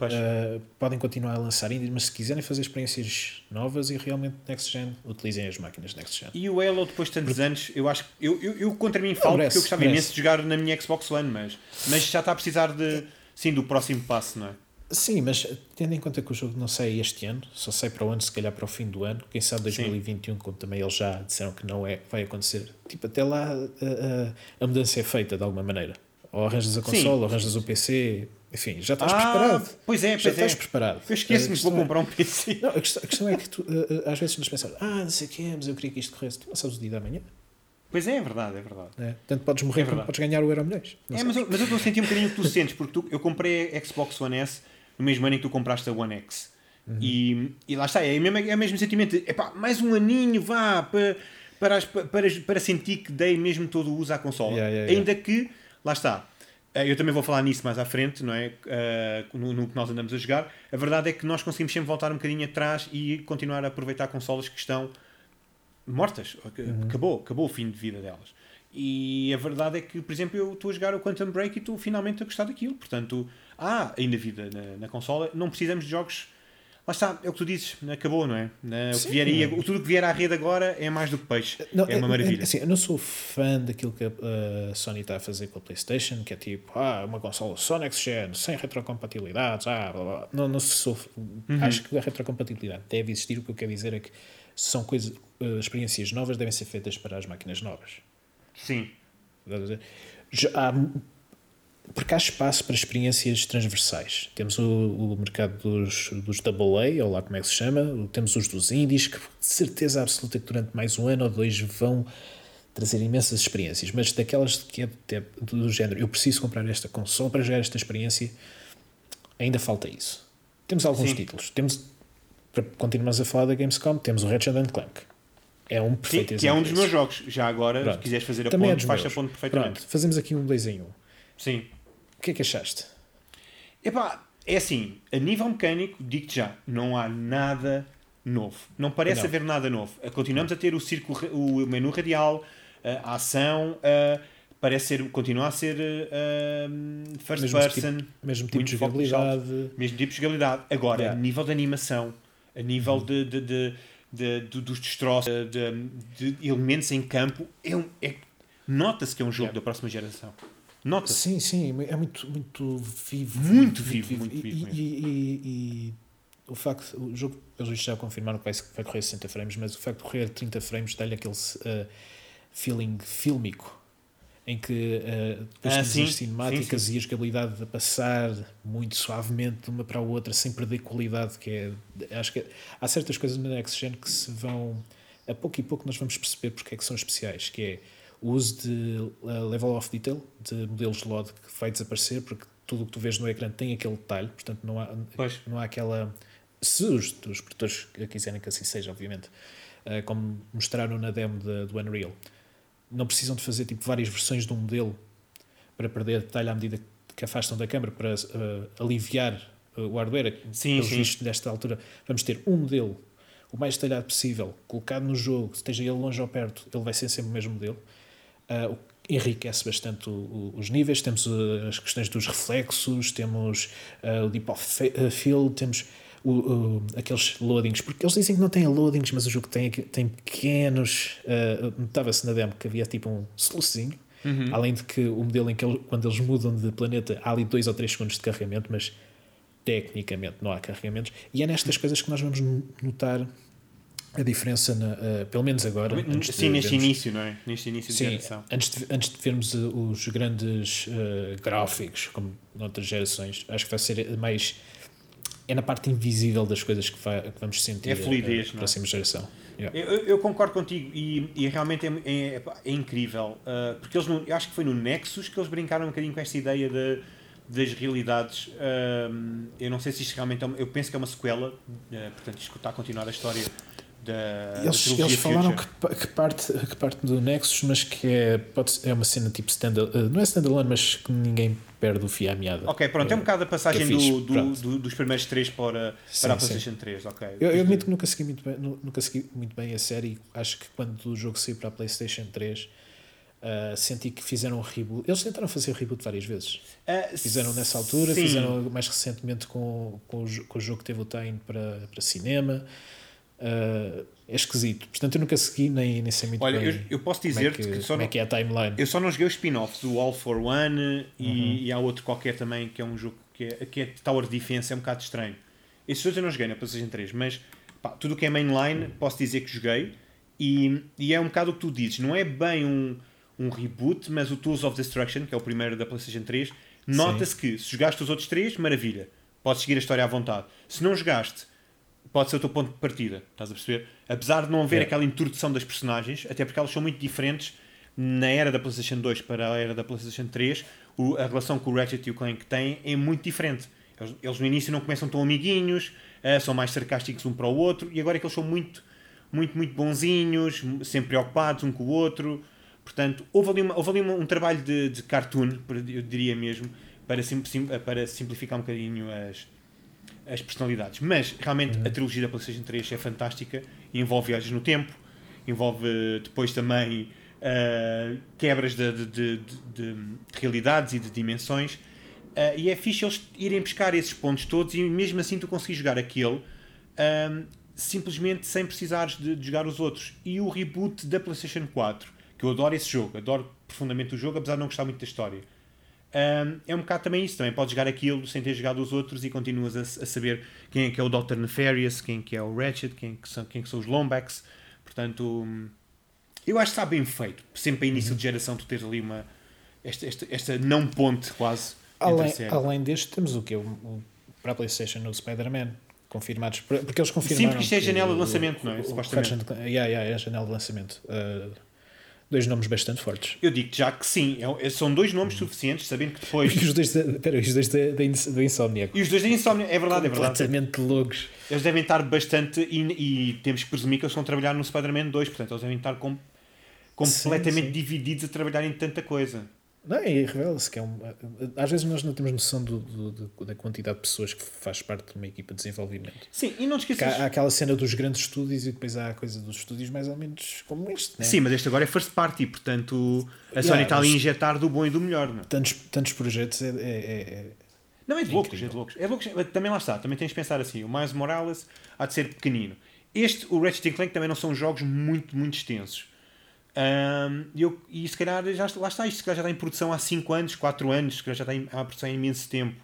[SPEAKER 2] Uh, podem continuar a lançar indies, mas se quiserem fazer experiências novas e realmente next gen, utilizem as máquinas next gen.
[SPEAKER 3] E o Halo, depois de tantos porque... anos, eu acho que eu, eu, eu contra mim falo porque eu gostava merece. imenso de jogar na minha Xbox One, mas, mas já está a precisar de sim do próximo passo, não é?
[SPEAKER 2] Sim, mas tendo em conta que o jogo não sai este ano, só sai para o ano, se calhar para o fim do ano, quem sabe 2021, Sim. como também eles já disseram que não é, vai acontecer. Tipo, até lá a, a, a mudança é feita de alguma maneira. Ou arranjas a consola, ou arranjas o PC, enfim, já estás ah, preparado.
[SPEAKER 3] Pois é,
[SPEAKER 2] pois já
[SPEAKER 3] é.
[SPEAKER 2] estás preparado.
[SPEAKER 3] Eu esqueço-me que vou é- comprar um PC.
[SPEAKER 2] Não, a, questão, a questão é que tu, uh, às vezes nos pensamos, ah, não sei o quê, mas eu queria que isto corresse. Tu não sabes o dia da manhã.
[SPEAKER 3] Pois é, é verdade, é verdade.
[SPEAKER 2] É. Tanto podes morrer é como podes ganhar o Euro Milhões.
[SPEAKER 3] É, mas eu, mas eu estou a sentir um bocadinho o que tu sentes, porque tu, eu comprei a Xbox One S no mesmo ano em que tu compraste a One X. Uhum. E, e lá está, é o mesmo, é o mesmo sentimento. Epá, mais um aninho, vá, para, para, para, para sentir que dei mesmo todo o uso à consola.
[SPEAKER 2] Yeah, yeah.
[SPEAKER 3] Ainda que, lá está, eh, eu também vou falar nisso mais à frente, não é? Uh, no, no, que nós andamos a jogar. A verdade é que nós conseguimos sempre voltar um bocadinho atrás e continuar a aproveitar consolas que estão mortas. Uhum. Acabou, acabou o fim de vida delas. E a verdade é que, por exemplo, eu estou a jogar o Quantum Break e estou finalmente a gostar daquilo. Portanto, há ainda vida na, na consola. Não precisamos de jogos. Lá está, é o que tu dizes, acabou, não é? O que vier aí, tudo que vier à rede agora é mais do que peixe. Não, é uma maravilha.
[SPEAKER 2] Assim, eu não sou fã daquilo que a Sony está a fazer com a PlayStation, que é tipo, ah, uma consola só Next Gen, sem retrocompatibilidades, ah, blá, blá. Não, não sou. Uhum. Acho que a retrocompatibilidade deve existir. O que eu quero dizer é que são coisas, uh, experiências novas devem ser feitas para as máquinas novas.
[SPEAKER 3] Sim.
[SPEAKER 2] Há porque há espaço para experiências transversais. Temos o, o mercado dos, dos AA, ou lá como é que se chama, temos os dos indies, que de certeza absoluta que durante mais um ano ou dois vão trazer imensas experiências, mas daquelas que é do género, eu preciso comprar esta console para gerar esta experiência, ainda falta isso. Temos alguns Sim. títulos. Temos, para continuarmos a falar da Gamescom, temos o Ratchet Clank. É um perfeito
[SPEAKER 3] Sim, que é um dos meus jogos. Já agora, Pronto. se quiseres fazer a Também ponte, é faz a ponte perfeitamente. Pronto,
[SPEAKER 2] fazemos aqui um dois em um.
[SPEAKER 3] Sim.
[SPEAKER 2] O que é que achaste?
[SPEAKER 3] Epá, é assim, a nível mecânico, digo-te já, não há nada novo. Não parece não. haver nada novo. Continuamos a ter o círculo, o menu radial, a ação, a, parece ser, continua a ser uh, first mesmo person.
[SPEAKER 2] Tipo, mesmo tipo de jogabilidade.
[SPEAKER 3] Mesmo tipo de jogabilidade. Agora, yeah. a nível de animação, a nível uhum. de, de, de, de, dos destroços, de, de, elementos em campo, é, um, é nota-se que é um jogo yeah. da próxima geração. Nota.
[SPEAKER 2] Sim, sim, é muito, muito vivo.
[SPEAKER 3] Muito vivo, muito vivo.
[SPEAKER 2] Muito vivo e, e, e, o facto, o jogo, eles já confirmaram que vai, vai correr 60 frames, mas o facto de correr 30 frames dá-lhe aquele uh, feeling fílmico em que uh, depois ah, temos sim, as cinemáticas sim, sim. e a jogabilidade a passar muito suavemente de uma para a outra sem perder qualidade que é, acho que há certas coisas na Next Gen que se vão a pouco e pouco nós vamos perceber porque é que são especiais, que é o uso de uh, level of detail, de modelos de LOD que vai desaparecer, porque tudo o que tu vês no ecrã tem aquele detalhe, portanto não há,
[SPEAKER 3] Pois.
[SPEAKER 2] não há aquela. Se os, os produtores quiserem que assim seja, obviamente, uh, como mostraram na demo de- do Unreal, não precisam de fazer tipo várias versões de um modelo para perder detalhe à medida que afastam da câmara para uh, aliviar o hardware.
[SPEAKER 3] Sim,
[SPEAKER 2] Pelos
[SPEAKER 3] sim.
[SPEAKER 2] vistos, nesta altura, vamos ter um modelo o mais detalhado possível, colocado no jogo, esteja ele longe ou perto, ele vai ser sempre o mesmo modelo. Uh, o que enriquece bastante o- o- os níveis. Temos uh, as questões dos reflexos, temos uh, o deep of Fe- uh, field, temos o- o- aqueles loadings, porque eles dizem que não tem loadings, mas o jogo tem, tem pequenos. Uh, Notava-se na demo que havia tipo um solucinho. Além de que o modelo em que ele- quando eles mudam de planeta há ali 2 ou 3 segundos de carregamento, mas tecnicamente não há carregamentos. E é nestas coisas que nós vamos notar a diferença, na, uh, pelo menos agora. antes de
[SPEAKER 3] Sim, neste
[SPEAKER 2] vermos-
[SPEAKER 3] início, não é? Neste início de
[SPEAKER 2] Sim,
[SPEAKER 3] geração.
[SPEAKER 2] antes de, antes de vermos uh, os grandes uh, gráficos, como noutras gerações, acho que vai ser mais. É na parte invisível das coisas que, vai- que vamos sentir
[SPEAKER 3] É a fluidez,
[SPEAKER 2] uh,
[SPEAKER 3] não é?
[SPEAKER 2] próxima geração. Yeah.
[SPEAKER 3] Eu, eu- concordo contigo e, e realmente é, é- é incrível. uh, porque eles, no- eu acho que foi no Nexus que eles brincaram um bocadinho com esta ideia de, das realidades. Eu não sei se isto realmente é uma, Eu penso que é uma sequela, portanto, isto está a continuar a história da. da
[SPEAKER 2] Eles,
[SPEAKER 3] trilogia
[SPEAKER 2] eles falaram que, que parte, que parte do Nexus, mas que é, pode, é uma cena tipo standalone, não é standalone, mas que ninguém perde o fio à meada.
[SPEAKER 3] Ok, pronto, é um bocado a passagem
[SPEAKER 2] é fixe,
[SPEAKER 3] do, do- do- dos primeiros três para,
[SPEAKER 2] Sim,
[SPEAKER 3] para a
[SPEAKER 2] sim.
[SPEAKER 3] PlayStation 3. Ok.
[SPEAKER 2] Eu, eu admito que nunca segui, muito bem, nu- nunca segui muito bem a série. Acho que quando o jogo saiu para a PlayStation 3, ah, senti que fizeram um reboot. Eles tentaram fazer o reboot várias vezes.
[SPEAKER 3] Uh,
[SPEAKER 2] Fizeram nessa altura,
[SPEAKER 3] sim.
[SPEAKER 2] fizeram mais recentemente com, com, o, com o jogo que teve o time para, para cinema. Ah, é esquisito. Portanto, eu nunca segui, nem, nem sei muito
[SPEAKER 3] Olha,
[SPEAKER 2] bem
[SPEAKER 3] eu, eu posso
[SPEAKER 2] é
[SPEAKER 3] dizer-te
[SPEAKER 2] que,
[SPEAKER 3] que, só
[SPEAKER 2] como
[SPEAKER 3] não,
[SPEAKER 2] é que é a timeline.
[SPEAKER 3] Eu só não joguei os spin-offs, o All for One e,
[SPEAKER 2] Uhum.
[SPEAKER 3] e há outro qualquer também que é um jogo que é, que é Tower Defense, é um bocado estranho. Esses dois eu não joguei na PlayStation 3, mas pá, tudo o que é mainline posso dizer que joguei e, e é um bocado o que tu dizes, não é bem um, um reboot, mas o Tools of Destruction, que é o primeiro da PlayStation 3, nota-se que se jogaste os outros três, maravilha, podes seguir a história à vontade. Se não jogaste, pode ser o teu ponto de partida, estás a perceber? Apesar de não haver
[SPEAKER 2] Yeah.
[SPEAKER 3] aquela introdução das personagens, até porque elas são muito diferentes na era da PlayStation 2 para a era da PlayStation 3, o- a relação que o Ratchet e o Clank têm é muito diferente. Eles, eles no início não começam tão amiguinhos, eh, são mais sarcásticos um para o outro, e agora é que eles são muito, muito, muito bonzinhos, sempre preocupados um com o outro. Portanto, houve ali, uma- houve ali uma- um trabalho de, de cartoon, eu diria mesmo, para, sim- para simplificar um bocadinho as, as personalidades. Mas realmente a trilogia da PlayStation 3 é fantástica e envolve viagens no tempo, envolve eh, depois também ah, quebras de, de- de- de- de realidades e de dimensões. Ah, e é fixe eles irem buscar esses pontos todos e mesmo assim tu conseguis jogar aquele ahm, simplesmente sem precisares de, de jogar os outros. E o reboot da PlayStation 4, que eu adoro esse jogo, adoro profundamente o jogo, apesar de não gostar muito da história. Um, é um bocado também isso, também podes jogar aquilo sem ter jogado os outros e continuas a, a saber quem é que é o Dr. Nefarious, quem é que é o Ratchet, quem é que são, quem é que são os Lombax. Portanto, eu acho que está bem feito. Sempre a início de geração tu tens ali uma esta, esta, esta não ponte quase
[SPEAKER 2] Além, além deste, temos o que? O, o, para a PlayStation, o Spider-Man. Confirmados. por- Porque eles
[SPEAKER 3] Sim,
[SPEAKER 2] confirmaram.
[SPEAKER 3] porque isto é a janela de
[SPEAKER 2] o-
[SPEAKER 3] lançamento, não é?
[SPEAKER 2] o- o
[SPEAKER 3] Supostamente.
[SPEAKER 2] Clank- yeah, yeah, é a janela de lançamento. Uh, dois nomes bastante fortes.
[SPEAKER 3] Eu digo já que sim, é- são dois nomes suficientes, sabendo que depois.
[SPEAKER 2] E os dois, da, pera, os dois da, da, Insomniac.
[SPEAKER 3] E os dois da Insomnia, é verdade, é verdade.
[SPEAKER 2] Completamente loucos.
[SPEAKER 3] Eles devem estar bastante. E, e temos que presumir que eles estão a trabalhar no Spider-Man 2, portanto, eles devem estar com- completamente
[SPEAKER 2] sim.
[SPEAKER 3] divididos a trabalhar em tanta coisa.
[SPEAKER 2] Não, e revela-se que é um. Às vezes nós não temos noção do, do- do- da quantidade de pessoas que faz parte de uma equipa de desenvolvimento.
[SPEAKER 3] Sim, e não esqueças.
[SPEAKER 2] há, há aquela cena dos grandes estúdios e depois há a coisa dos estúdios mais ou menos como este, né?
[SPEAKER 3] Sim, mas este agora é first party, portanto a
[SPEAKER 2] Yeah,
[SPEAKER 3] Sony está ali a injetar do bom e do melhor. Não, é?
[SPEAKER 2] Tantos, tantos projetos é, é- é- é-
[SPEAKER 3] não é de loucos, é de loucos. É de loucos. Também lá está, também tens de pensar assim: o Miles Morales há de ser pequenino. Este, o Ratchet Clank, também não são jogos muito, muito extensos. E eu, e se calhar já, está- lá está, isto se calhar já está em produção há 5 anos, 4 anos, se calhar já está em, há produção há imenso tempo.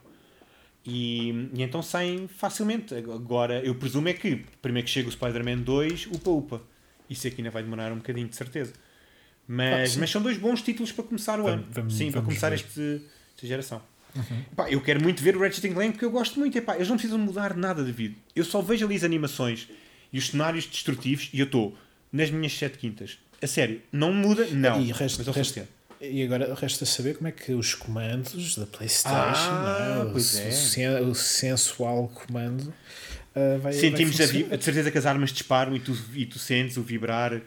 [SPEAKER 3] E, e então saem facilmente. Agora, eu presumo é que, primeiro que chega o Spider-Man 2, upa upa. Isso aqui ainda vai demorar um bocadinho, de certeza. Mas,
[SPEAKER 2] Ah,
[SPEAKER 3] mas são dois bons títulos para começar o
[SPEAKER 2] Vamos-
[SPEAKER 3] ano.
[SPEAKER 2] vamos-
[SPEAKER 3] sim, para
[SPEAKER 2] vamos
[SPEAKER 3] começar
[SPEAKER 2] ver.
[SPEAKER 3] este, esta geração. Pá, eu quero muito ver o Ratchet Clank porque eu gosto muito. Epá, eles não precisam mudar nada de vida. Eu só vejo ali as animações e os cenários destrutivos e eu estou nas minhas 7 quintas. A sério, não muda? Não.
[SPEAKER 2] E, resta,
[SPEAKER 3] mas
[SPEAKER 2] resta, e agora resta saber como é que os comandos da PlayStation,
[SPEAKER 3] Ah,
[SPEAKER 2] não é? o,
[SPEAKER 3] é.
[SPEAKER 2] o sen- o sensual comando, ah, vai,
[SPEAKER 3] Sentimos
[SPEAKER 2] vai
[SPEAKER 3] a, a certeza que as armas disparam e tu, e tu sentes o vibrar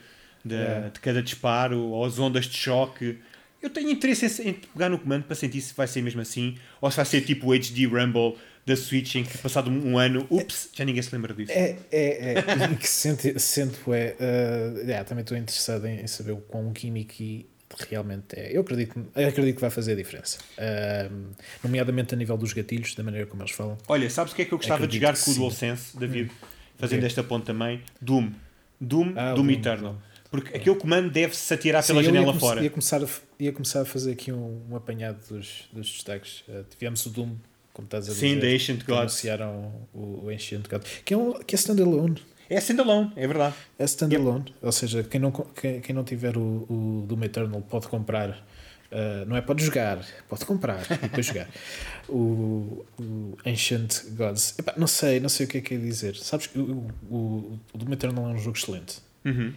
[SPEAKER 3] de,
[SPEAKER 2] É.
[SPEAKER 3] de cada disparo, ou as ondas de choque. Eu tenho interesse em, em pegar no comando para sentir se vai ser mesmo assim, ou se vai ser tipo o HD Rumble da Switch em que passado um, ano, ups, já ninguém se lembra disso.
[SPEAKER 2] É, é, é. E que sente, sento é. ah, é, também estou interessado em, em saber o quão gimmicky realmente é. Eu acredito, eu acredito que vai fazer a diferença. Ah, nomeadamente a nível dos gatilhos, da maneira como eles falam.
[SPEAKER 3] Olha, sabes o que é que eu gostava de
[SPEAKER 2] Acredito
[SPEAKER 3] jogar
[SPEAKER 2] que
[SPEAKER 3] com o. DualSense, David? Fazendo
[SPEAKER 2] Ok.
[SPEAKER 3] esta ponte também. Doom. Doom,
[SPEAKER 2] Ah,
[SPEAKER 3] Doom
[SPEAKER 2] Doom,
[SPEAKER 3] Eternal. Porque aquele comando deve-se atirar
[SPEAKER 2] Sim,
[SPEAKER 3] pela
[SPEAKER 2] ia
[SPEAKER 3] janela
[SPEAKER 2] come-
[SPEAKER 3] fora.
[SPEAKER 2] Ia começar, a, ia começar a fazer aqui um, um apanhado dos, dos destaques. Ah, tivemos o Doom, como estás a dizer.
[SPEAKER 3] Sim, Ancient Gods.
[SPEAKER 2] anunciaram o, o Ancient God, que é, um, que é standalone.
[SPEAKER 3] É standalone, é verdade.
[SPEAKER 2] É standalone, ou seja, quem não, quem, quem não tiver o, o Doom Eternal pode comprar, uh, não é pode jogar, pode comprar e depois jogar. O, o Ancient Gods, Epá, não sei, não sei o que é que é dizer. Sabes que o, o, o Doom Eternal é um jogo excelente,
[SPEAKER 3] Uhum.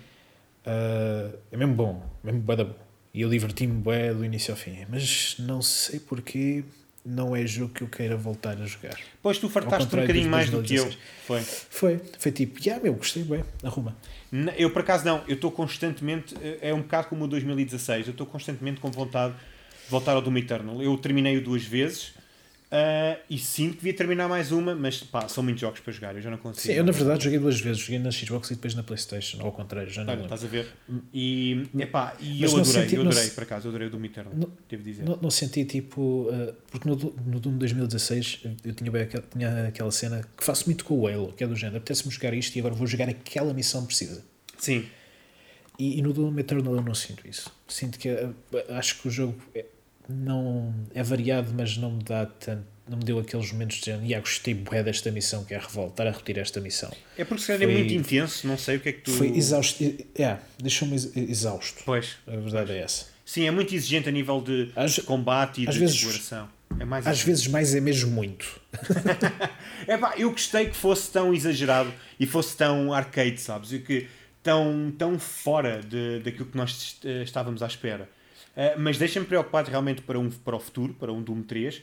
[SPEAKER 2] Uh, é mesmo bom, mesmo bué da bom. E eu diverti-me bué do início ao fim, mas não sei porque não é jogo que eu queira voltar a jogar.
[SPEAKER 3] Pois tu fartaste um bocadinho mais do que eu.
[SPEAKER 2] 2016.
[SPEAKER 3] Foi.
[SPEAKER 2] Foi, foi tipo, yeah, meu, gostei bem, arruma.
[SPEAKER 3] Eu por acaso não, eu estou constantemente, é um bocado como o 2016, eu estou constantemente com vontade de voltar ao Doom Eternal. Eu terminei-o duas vezes ah, e sinto que devia terminar mais uma, mas pá, são muitos jogos para jogar, eu já não consigo.
[SPEAKER 2] Sim, eu na verdade joguei duas vezes, joguei na Xbox e depois na Playstation, ou ao contrário, já não
[SPEAKER 3] Olha, estás a ver? E, epá, e
[SPEAKER 2] Mas
[SPEAKER 3] eu adorei,
[SPEAKER 2] senti-
[SPEAKER 3] eu adorei por acaso, eu adorei o Doom Eternal,
[SPEAKER 2] Não-
[SPEAKER 3] devo dizer.
[SPEAKER 2] Não, não senti tipo. uh, porque no, no Doom 2016 eu tinha, bem aquela, tinha aquela cena que faço muito com o Halo, que é do género, apetece-me jogar isto e agora vou jogar aquela missão precisa.
[SPEAKER 3] Sim,
[SPEAKER 2] E, e no Doom Eternal eu não sinto isso. Sinto que uh, acho que o jogo é, não é variado, mas não me dá tanto. Não me deu aqueles momentos de género, "Ya, gostei bué desta missão, que é revoltar a repetir esta missão.
[SPEAKER 3] é porque se calhar é muito intenso, não sei o que é que tu...
[SPEAKER 2] Foi exausto. É, deixou-me ex- exausto.
[SPEAKER 3] Pois,
[SPEAKER 2] A verdade é essa.
[SPEAKER 3] sim, é muito exigente a nível de
[SPEAKER 2] Às-
[SPEAKER 3] combate e de
[SPEAKER 2] vezes-
[SPEAKER 3] exploração. É mais
[SPEAKER 2] Às vezes mais é mesmo muito.
[SPEAKER 3] É pá, eu gostei que fosse tão exagerado e fosse tão arcade, sabes? E que tão, tão fora de, daquilo que nós eh, estávamos à espera. Eh, mas deixa-me preocupado realmente para, um, para o futuro, para um Doom 3,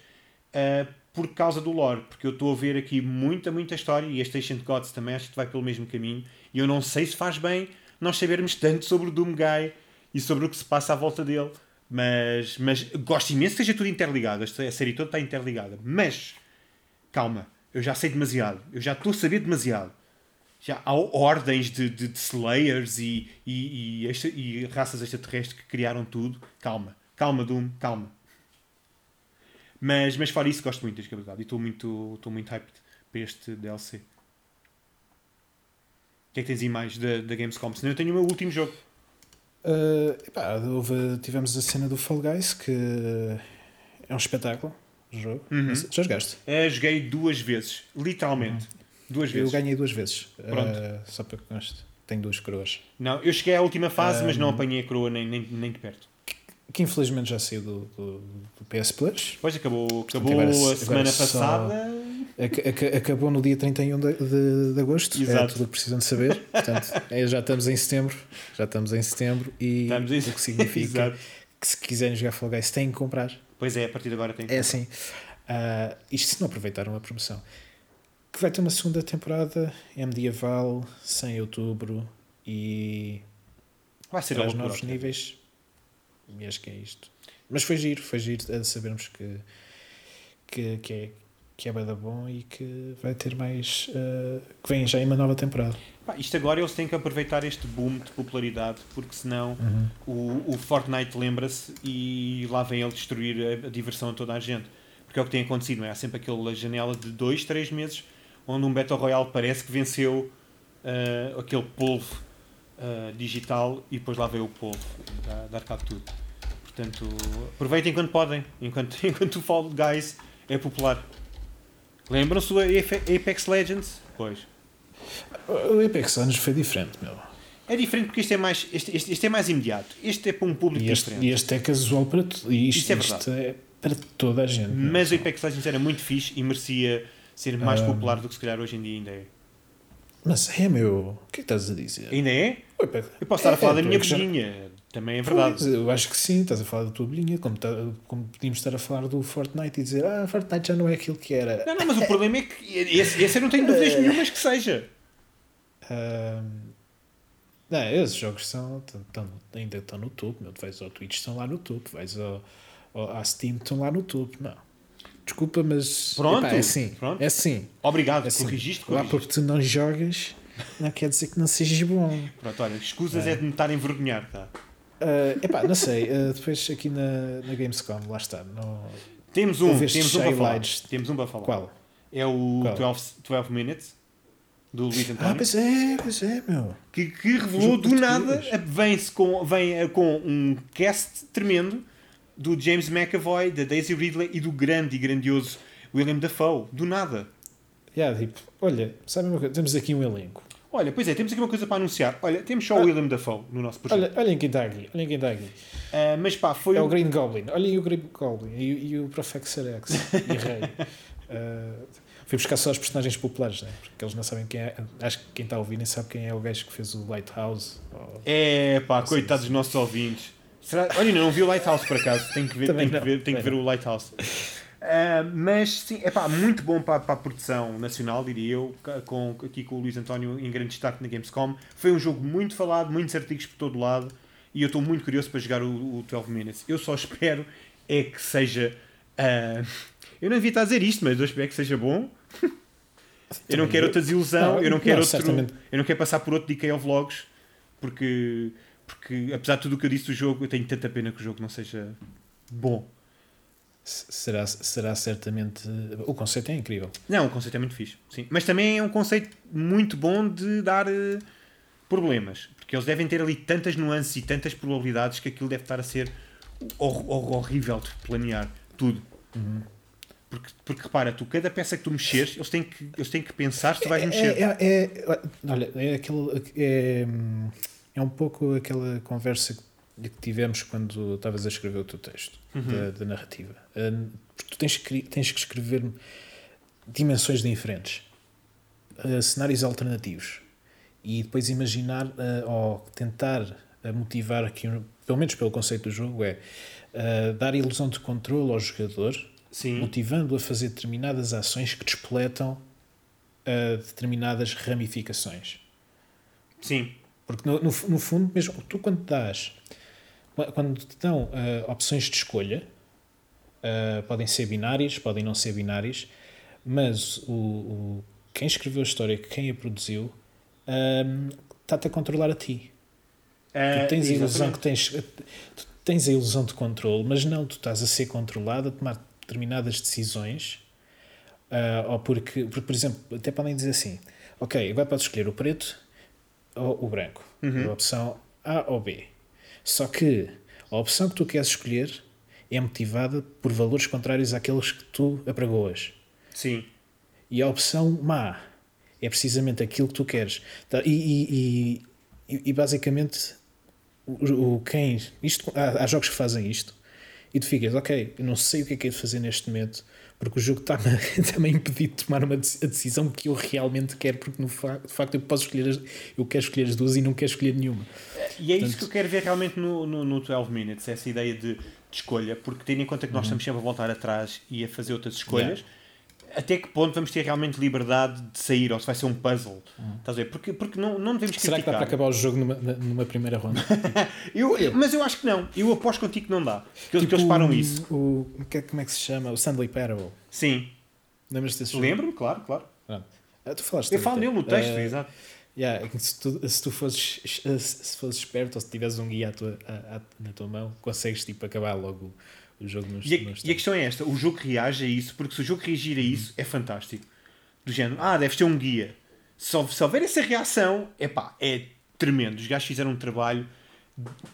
[SPEAKER 3] eh, por causa do lore, porque eu estou a ver aqui muita, muita história e este Ancient Gods também acho que vai pelo mesmo caminho. E eu não sei se faz bem nós sabermos tanto sobre o Doom Guy e sobre o que se passa à volta dele. Mas, mas gosto imenso que seja tudo interligado. A série toda está interligada. Mas calma, eu já sei demasiado, eu já estou a saber demasiado. Já há ordens de, de, de Slayers e, e, e, extra- e raças extraterrestres que criaram tudo. Calma, calma, Doom, calma. Mas, mas fora isso, gosto muito deste verdade e estou muito, estou muito hyped para este DLC. O que é que tens aí mais da, da Gamescom? Senão eu tenho o meu último jogo.
[SPEAKER 2] Uh, epá, houve- tivemos a cena do Fall Guys, que é um espetáculo. Jogo.
[SPEAKER 3] Uhum.
[SPEAKER 2] Já jogaste?
[SPEAKER 3] Eh, joguei duas vezes, literalmente. Duas
[SPEAKER 2] Eu
[SPEAKER 3] vezes.
[SPEAKER 2] ganhei duas vezes.
[SPEAKER 3] Pronto.
[SPEAKER 2] Uh, só para que conste. Tenho duas coroas.
[SPEAKER 3] Não, eu cheguei à última fase, mas não
[SPEAKER 2] Um,
[SPEAKER 3] apanhei a coroa nem, nem, nem de perto.
[SPEAKER 2] Que infelizmente já saiu do, do, do PS Plus.
[SPEAKER 3] Depois acabou, acabou
[SPEAKER 2] agora-
[SPEAKER 3] a semana passada.
[SPEAKER 2] Ac- ac- acabou no dia 31 de, de, de agosto. É
[SPEAKER 3] Exato.
[SPEAKER 2] tudo o que precisam de saber. Portanto, é, já estamos em setembro. Já estamos em setembro. E
[SPEAKER 3] Estamos em-
[SPEAKER 2] o que significa que se quiserem jogar Fall Guys têm que comprar.
[SPEAKER 3] Pois é, a partir de agora tem
[SPEAKER 2] É assim. ah, isto se não aproveitaram a promoção. Que vai ter uma segunda temporada, é medieval, 100 outubro e
[SPEAKER 3] Vai ser a
[SPEAKER 2] traz
[SPEAKER 3] loucura.
[SPEAKER 2] novos níveis. E acho que é isto. Mas foi giro, foi giro a sabermos que, que, que é que é bué da bom e que vai ter mais ah, que vem já em uma nova temporada.
[SPEAKER 3] Pá, isto agora eles têm que aproveitar este boom de popularidade, porque senão o, o Fortnite lembra-se e lá vem ele destruir a, a diversão a toda a gente. Porque é o que tem acontecido, não é? Há sempre aquela janela de 2, 3 meses onde um Battle Royale parece que venceu ah, aquele polvo ah, digital e depois lá veio o polvo dar, dar cabo tudo. Portanto, aproveitem enquanto podem, enquanto, enquanto o Fall Guys é popular. Lembram-se do Ape- Apex Legends? Pois.
[SPEAKER 2] O Apex Legends foi diferente, meu.
[SPEAKER 3] É diferente porque este é mais, este, este, este é mais imediato. Este é para um público
[SPEAKER 2] E este,
[SPEAKER 3] diferente.
[SPEAKER 2] e este é casual para tudo. Isto,
[SPEAKER 3] Isto é
[SPEAKER 2] isto é para toda a gente.
[SPEAKER 3] Mas o Apex Legends era muito fixe e merecia ser mais
[SPEAKER 2] Ah.
[SPEAKER 3] popular do que se calhar hoje em dia ainda é.
[SPEAKER 2] Mas é, meu. O que é que estás a dizer?
[SPEAKER 3] Ainda é? Eu posso estar a falar
[SPEAKER 2] É,
[SPEAKER 3] da minha bolinha, também é verdade.
[SPEAKER 2] Pois, eu acho que sim, estás a falar da tua bolinha, como, tá- como podíamos estar a falar do Fortnite e dizer ah, Fortnite já não é aquilo que era.
[SPEAKER 3] Não, não, mas o problema é que esse, esse eu não tenho dúvidas nenhumas que seja.
[SPEAKER 2] Não, esses jogos são, tão- ainda estão no topo, meu. Tu vais ao Twitch, estão lá no topo, vais ao, ao, à Steam, estão lá no topo. Não. Desculpa, mas
[SPEAKER 3] Pronto,
[SPEAKER 2] epá, é assim.
[SPEAKER 3] pronto.
[SPEAKER 2] É assim.
[SPEAKER 3] Obrigado,
[SPEAKER 2] É assim.
[SPEAKER 3] corrigiste,
[SPEAKER 2] Lá porque tu não jogas, não quer dizer que não sejas bom.
[SPEAKER 3] Pronto, olha, escusas é, de me estar a envergonhar, tá?
[SPEAKER 2] Ah, epá, não sei. ah, depois aqui na, na Gamescom, lá está. No,
[SPEAKER 3] Temos um, temos um para falar. Temos um para falar.
[SPEAKER 2] qual?
[SPEAKER 3] É o
[SPEAKER 2] Qual?
[SPEAKER 3] 12, 12 Minutes, do Luís
[SPEAKER 2] Ah,
[SPEAKER 3] António,
[SPEAKER 2] pois é, pois é, meu.
[SPEAKER 3] que, que revelou do nada, vem-se com, vem eh, com um cast tremendo do James McAvoy, da Daisy Ridley e do grande e grandioso William Dafoe. Do nada.
[SPEAKER 2] Yeah, tipo, olha, sabe uma coisa? Temos aqui um elenco.
[SPEAKER 3] Olha, pois é, temos aqui uma coisa para anunciar. Olha, temos só
[SPEAKER 2] Ah.
[SPEAKER 3] o William Dafoe no nosso projeto.
[SPEAKER 2] Olha, olhem quem está aqui, olhem quem está aqui.
[SPEAKER 3] Ah, mas pá, foi
[SPEAKER 2] É
[SPEAKER 3] o-
[SPEAKER 2] o Green Goblin. Olhem o Green Goblin e, e o Professor X e Rei. Uh, fui buscar só os personagens populares, né? porque eles não sabem quem é. Acho que quem está a ouvir nem sabe quem é o gajo que fez o Lighthouse. ou-
[SPEAKER 3] É pá,
[SPEAKER 2] Sim,
[SPEAKER 3] coitados dos nossos ouvintes. Será... Olha, não vi o Lighthouse por acaso. Tenho que ver, tenho que ver, tenho que ver o Lighthouse. Ah, mas sim, é pá, muito bom para, para a produção nacional, diria eu, com, aqui com o Luís António em grande destaque na Gamescom. Foi um jogo muito falado, muitos artigos por todo lado e eu estou muito curioso para jogar o, o 12 Minutes. Eu só espero é que seja. ah, eu não devia estar a dizer isto, mas eu espero que seja bom. Eu não quero outra desilusão,
[SPEAKER 2] Não,
[SPEAKER 3] eu não quero
[SPEAKER 2] não,
[SPEAKER 3] outro. Eu não quero passar por outro DK Vlogs porque, porque apesar de tudo o que eu disse do jogo, eu tenho tanta pena que o jogo não seja bom.
[SPEAKER 2] Será, será certamente. O conceito é incrível.
[SPEAKER 3] Não, o conceito é muito fixe, sim. Mas também é um conceito muito bom de dar eh, problemas. Porque eles devem ter ali tantas nuances e tantas probabilidades que aquilo deve estar a ser hor- hor- horrível de planear tudo. Porque, porque repara, tu, cada peça que tu mexeres, eles têm que, eles têm que pensar se tu vais mexer.
[SPEAKER 2] É, é, é- olha, é, aquele, é, é um pouco aquela conversa que tivemos quando estavas a escrever o teu texto
[SPEAKER 3] Uhum.
[SPEAKER 2] da, da narrativa. Uh, tu tens que, tens que escrever dimensões diferentes, uh, cenários alternativos e depois imaginar uh, ou tentar uh, motivar aqui, pelo menos pelo conceito do jogo, é dar ilusão de controle ao jogador motivando-o a fazer determinadas ações que despoletam determinadas ramificações.
[SPEAKER 3] Sim.
[SPEAKER 2] Porque, no, no, no fundo, mesmo tu, quando dás, quando te dão ah, opções de escolha, ah, podem ser binárias, podem não ser binárias, mas o, o- quem escreveu a história, quem a produziu, ah, está-te a controlar a ti.
[SPEAKER 3] Eh,
[SPEAKER 2] Tu tens a ilusão que tens, tu tens a ilusão de controle, mas não, tu estás a ser controlado a tomar determinadas decisões, ah, ou porque, porque, por exemplo, até podem dizer assim: ok, agora podes escolher o preto ou o branco,
[SPEAKER 3] Uhum.
[SPEAKER 2] a opção A ou B. Só que a opção que tu queres escolher é motivada por valores contrários àqueles que tu apregoas.
[SPEAKER 3] Sim.
[SPEAKER 2] E a opção má é precisamente aquilo que tu queres. Tá, E, e, e, e basicamente, o, o quem. Isto, há, há jogos que fazem isto e tu ficas, ok, eu não sei o que é que é de fazer neste momento porque o jogo está-me a impedir de tomar uma a decisão que eu realmente quero, porque no fa- de facto eu posso escolher as, eu quero escolher as duas e não quero escolher nenhuma.
[SPEAKER 3] E é isso
[SPEAKER 2] Portanto-
[SPEAKER 3] que eu quero ver realmente no, no, no 12 Minutes, essa ideia de, de escolha, porque tendo em conta que nós estamos sempre a voltar atrás e a fazer outras escolhas, até que ponto vamos ter realmente liberdade de sair, ou se vai ser um puzzle. Estás a ver? Porque, porque não, não devemos
[SPEAKER 2] Será que dá para acabar o jogo numa, numa primeira ronda?
[SPEAKER 3] Eu, mas eu acho que não. Eu aposto contigo que não dá. Que, eles- que eles
[SPEAKER 2] Tipo
[SPEAKER 3] param isso.
[SPEAKER 2] O, que é- como é que se chama? O Stanley Parable.
[SPEAKER 3] Sim.
[SPEAKER 2] Lembras-te desse jogo?
[SPEAKER 3] Lembro-me, claro, claro.
[SPEAKER 2] Ah, tu falaste
[SPEAKER 3] Eu falo nele no texto,
[SPEAKER 2] Ah,
[SPEAKER 3] exato.
[SPEAKER 2] Yeah, é se, tu, se tu fosses, se fosses esperto ou se tiveres um guia à tua, à- à- na tua mão, consegues tipo, acabar logo o, jogo nos,
[SPEAKER 3] E a,
[SPEAKER 2] nos
[SPEAKER 3] e a questão é esta: o jogo reage a isso, porque se o jogo reagir a isso, é fantástico. Do género, ah, deve ter um guia. Se, se houver essa reação, epá, é tremendo. Os gajos fizeram um trabalho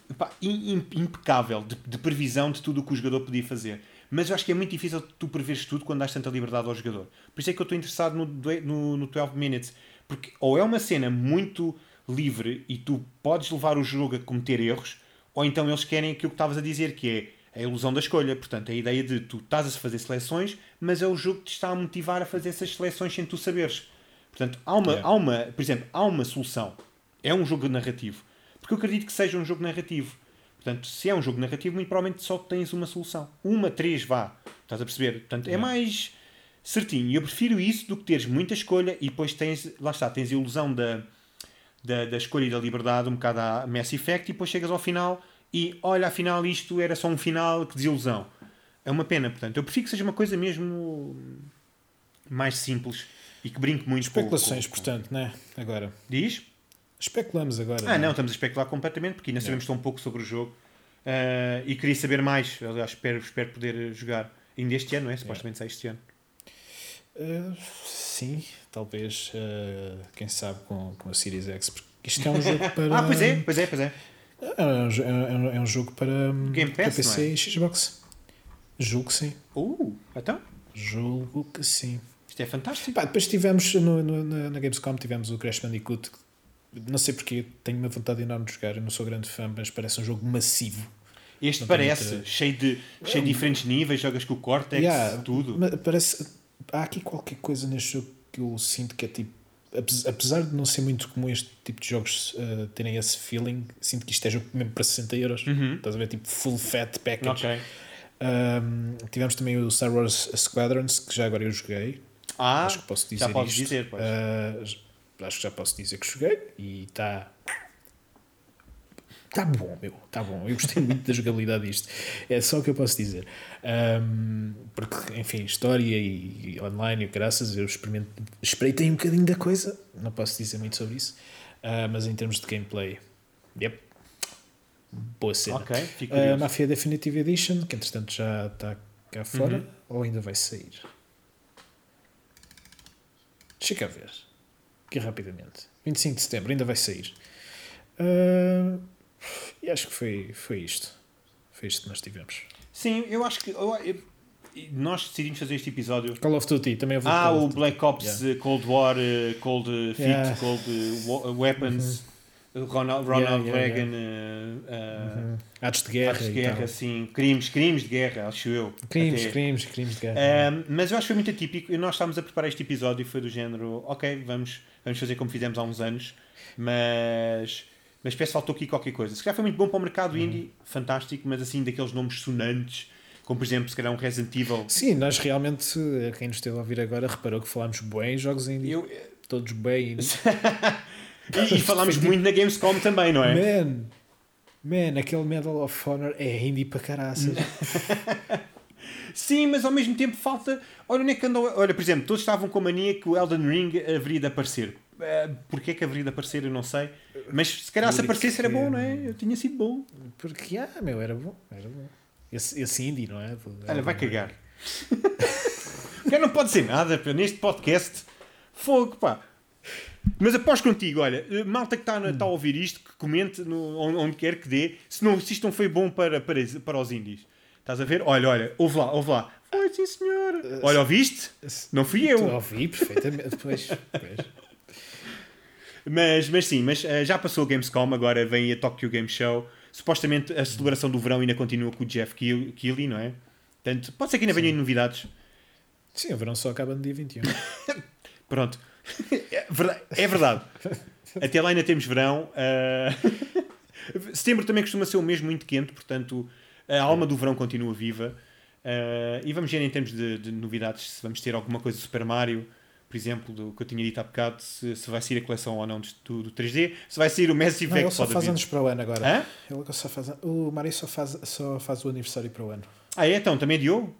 [SPEAKER 3] epá, im- im- impecável de, de previsão de tudo o que o jogador podia fazer. Mas eu acho que é muito difícil tu preveres tudo quando dás tanta liberdade ao jogador. Por isso é que eu estou interessado no, no, no 12 Minutes. Porque ou é uma cena muito livre e tu podes levar o jogo a cometer erros, ou então eles querem aquilo que estavas a dizer, que é a ilusão da escolha. Portanto, a ideia de tu estás a fazer seleções, mas é o jogo que te está a motivar a fazer essas seleções sem tu saberes. Portanto, há uma, há uma, por exemplo, há uma solução. É um jogo narrativo. Porque eu acredito que seja um jogo narrativo. Portanto, se é um jogo narrativo, muito provavelmente só tens uma solução. Uma, três, vá. Estás a perceber? Portanto, é mais certinho. E eu prefiro isso do que teres muita escolha e depois tens, lá está, tens a ilusão da, da, da escolha e da liberdade, um bocado a Mass Effect, e depois chegas ao final e olha, afinal isto era só um final, que desilusão. É uma pena, portanto. Eu prefiro que seja uma coisa mesmo mais simples e que brinque muito
[SPEAKER 2] Especulações,
[SPEAKER 3] com, com,
[SPEAKER 2] portanto, né? Agora.
[SPEAKER 3] Diz?
[SPEAKER 2] Especulamos agora.
[SPEAKER 3] Ah, não, estamos a especular completamente porque ainda sabemos tão pouco sobre o jogo uh, e queria saber mais. Aliás, espero, espero poder jogar ainda este ano, não é? Supostamente sai este ano.
[SPEAKER 2] Uh, sim, talvez, uh, quem sabe, com, com a Series X, porque isto é um jogo para.
[SPEAKER 3] ah, pois é, pois é, pois é.
[SPEAKER 2] É um, é um, é um jogo para,
[SPEAKER 3] Game Pass,
[SPEAKER 2] para PC
[SPEAKER 3] é?
[SPEAKER 2] e Xbox. Julgo que sim.
[SPEAKER 3] Uh, então?
[SPEAKER 2] Julgo que sim.
[SPEAKER 3] Isto é fantástico.
[SPEAKER 2] Pá, depois tivemos no, no, na, Gamescom tivemos o Crash Bandicoot. Não sei porque, tenho uma vontade enorme de jogar. Eu não sou grande fã, mas parece um jogo massivo.
[SPEAKER 3] Este parece, muita... cheio, de, cheio de diferentes níveis, jogas com o Cortex,
[SPEAKER 2] yeah,
[SPEAKER 3] tudo.
[SPEAKER 2] Parece, há aqui qualquer coisa neste jogo que eu sinto que é tipo. Apesar de não ser muito comum este tipo de jogos uh, terem esse feeling, sinto que isto é jogo mesmo para 60 euros.
[SPEAKER 3] Uhum.
[SPEAKER 2] Estás a ver? Tipo full fat package.
[SPEAKER 3] Ok.
[SPEAKER 2] Um, tivemos também o Star Wars Squadrons, que já agora eu joguei.
[SPEAKER 3] Ah,
[SPEAKER 2] acho que posso dizer
[SPEAKER 3] já podes
[SPEAKER 2] isto.
[SPEAKER 3] dizer.
[SPEAKER 2] Uh, acho que já posso dizer que joguei e está. Está bom, meu, está bom. Eu gostei muito da jogabilidade disto. É só o que eu posso dizer. Um, porque, enfim, história e, e online e graças, eu experimento, espreitei um bocadinho da coisa. Não posso dizer muito sobre isso. Uh, mas em termos de gameplay, yep. Boa cena.
[SPEAKER 3] Ok, fico
[SPEAKER 2] uh, Mafia Definitive Edition, que entretanto já está cá fora,
[SPEAKER 3] Uhum.
[SPEAKER 2] ou ainda vai sair? Deixa cá ver. Aqui rapidamente. 25 de setembro, ainda vai sair. Uh, e acho que foi, foi isto. Foi isto que nós tivemos.
[SPEAKER 3] Sim, eu acho que. eu- eu- nós decidimos fazer este episódio.
[SPEAKER 2] Call of Duty, também vou
[SPEAKER 3] Ah,
[SPEAKER 2] Call of
[SPEAKER 3] o. Black Ops
[SPEAKER 2] Yeah.
[SPEAKER 3] uh, Cold War, uh, Cold uh, Fit,
[SPEAKER 2] Yeah.
[SPEAKER 3] Cold uh, Weapons, uh, Ronald, Ronald
[SPEAKER 2] Yeah, yeah,
[SPEAKER 3] Reagan, uh, uh,
[SPEAKER 2] Uhum. Atos de guerra.
[SPEAKER 3] atos de guerra, assim, crimes, crimes de guerra, acho eu.
[SPEAKER 2] Crimes,
[SPEAKER 3] Até.
[SPEAKER 2] crimes, crimes de guerra.
[SPEAKER 3] Um, mas eu acho que foi muito atípico. Nós estávamos a preparar este episódio e foi do género, ok, vamos, vamos fazer como fizemos há uns anos, mas, mas parece que faltou aqui qualquer coisa. Se calhar foi muito bom para o mercado indie, fantástico, mas assim, daqueles nomes sonantes, como por exemplo, se calhar um Resident Evil.
[SPEAKER 2] Sim, nós realmente, quem nos esteve a ouvir agora, reparou que falámos bem em jogos indie.
[SPEAKER 3] Eu,
[SPEAKER 2] Todos bem
[SPEAKER 3] e, e falámos muito na Gamescom também, não é?
[SPEAKER 2] Man, man, aquele Medal of Honor é indie para caraças.
[SPEAKER 3] Sim, mas ao mesmo tempo falta. Olha, onde é que andou? Olha, por exemplo, todos estavam com a mania que o Elden Ring haveria de aparecer. Uh, Porquê que haveria de aparecer, eu não sei. Mas se calhar se
[SPEAKER 2] Porque-
[SPEAKER 3] aparecesse era bom, não é? Eu tinha sido bom.
[SPEAKER 2] Porque, ah, meu, era bom. Era bom. Esse, esse indie, não é?
[SPEAKER 3] Olha, vai cagar. O cara não pode ser nada pá, neste podcast. Fogo, pá. Mas após contigo, olha, eh, malta que está tá a ouvir isto, que comente no, onde, quer que dê, se, não, se isto não foi bom para, para, para os indies. Estás a ver? Olha, olha, ouve lá, ouve lá. Foi sim, senhor. Olha, ouviste? Não fui eu.
[SPEAKER 2] Ouvi perfeitamente. Depois, depois.
[SPEAKER 3] Mas, mas sim, mas eh, já passou a Gamescom, agora vem a Tokyo Game Show. Supostamente a celebração do verão ainda continua com o Jeff Keighley, não é? Portanto, pode ser que ainda venham novidades.
[SPEAKER 2] Sim, o verão só acaba no dia 21.
[SPEAKER 3] Pronto. É verdade. É verdade. Até lá ainda temos verão. ah, Setembro também costuma ser o mês muito quente, portanto a alma do verão continua viva. Ah, e vamos ver em termos de, de novidades se vamos ter alguma coisa do Super Mario, por exemplo, do que eu tinha dito há bocado, se, se vai sair a coleção ou não do, do 3D, se vai sair o Massive
[SPEAKER 2] Não, ele
[SPEAKER 3] Effect
[SPEAKER 2] só faz
[SPEAKER 3] haver.
[SPEAKER 2] anos para o ano agora.
[SPEAKER 3] Hã?
[SPEAKER 2] Ele só faz, o Mario só faz, só faz o aniversário para o ano.
[SPEAKER 3] Ah, é? Então, também adiou?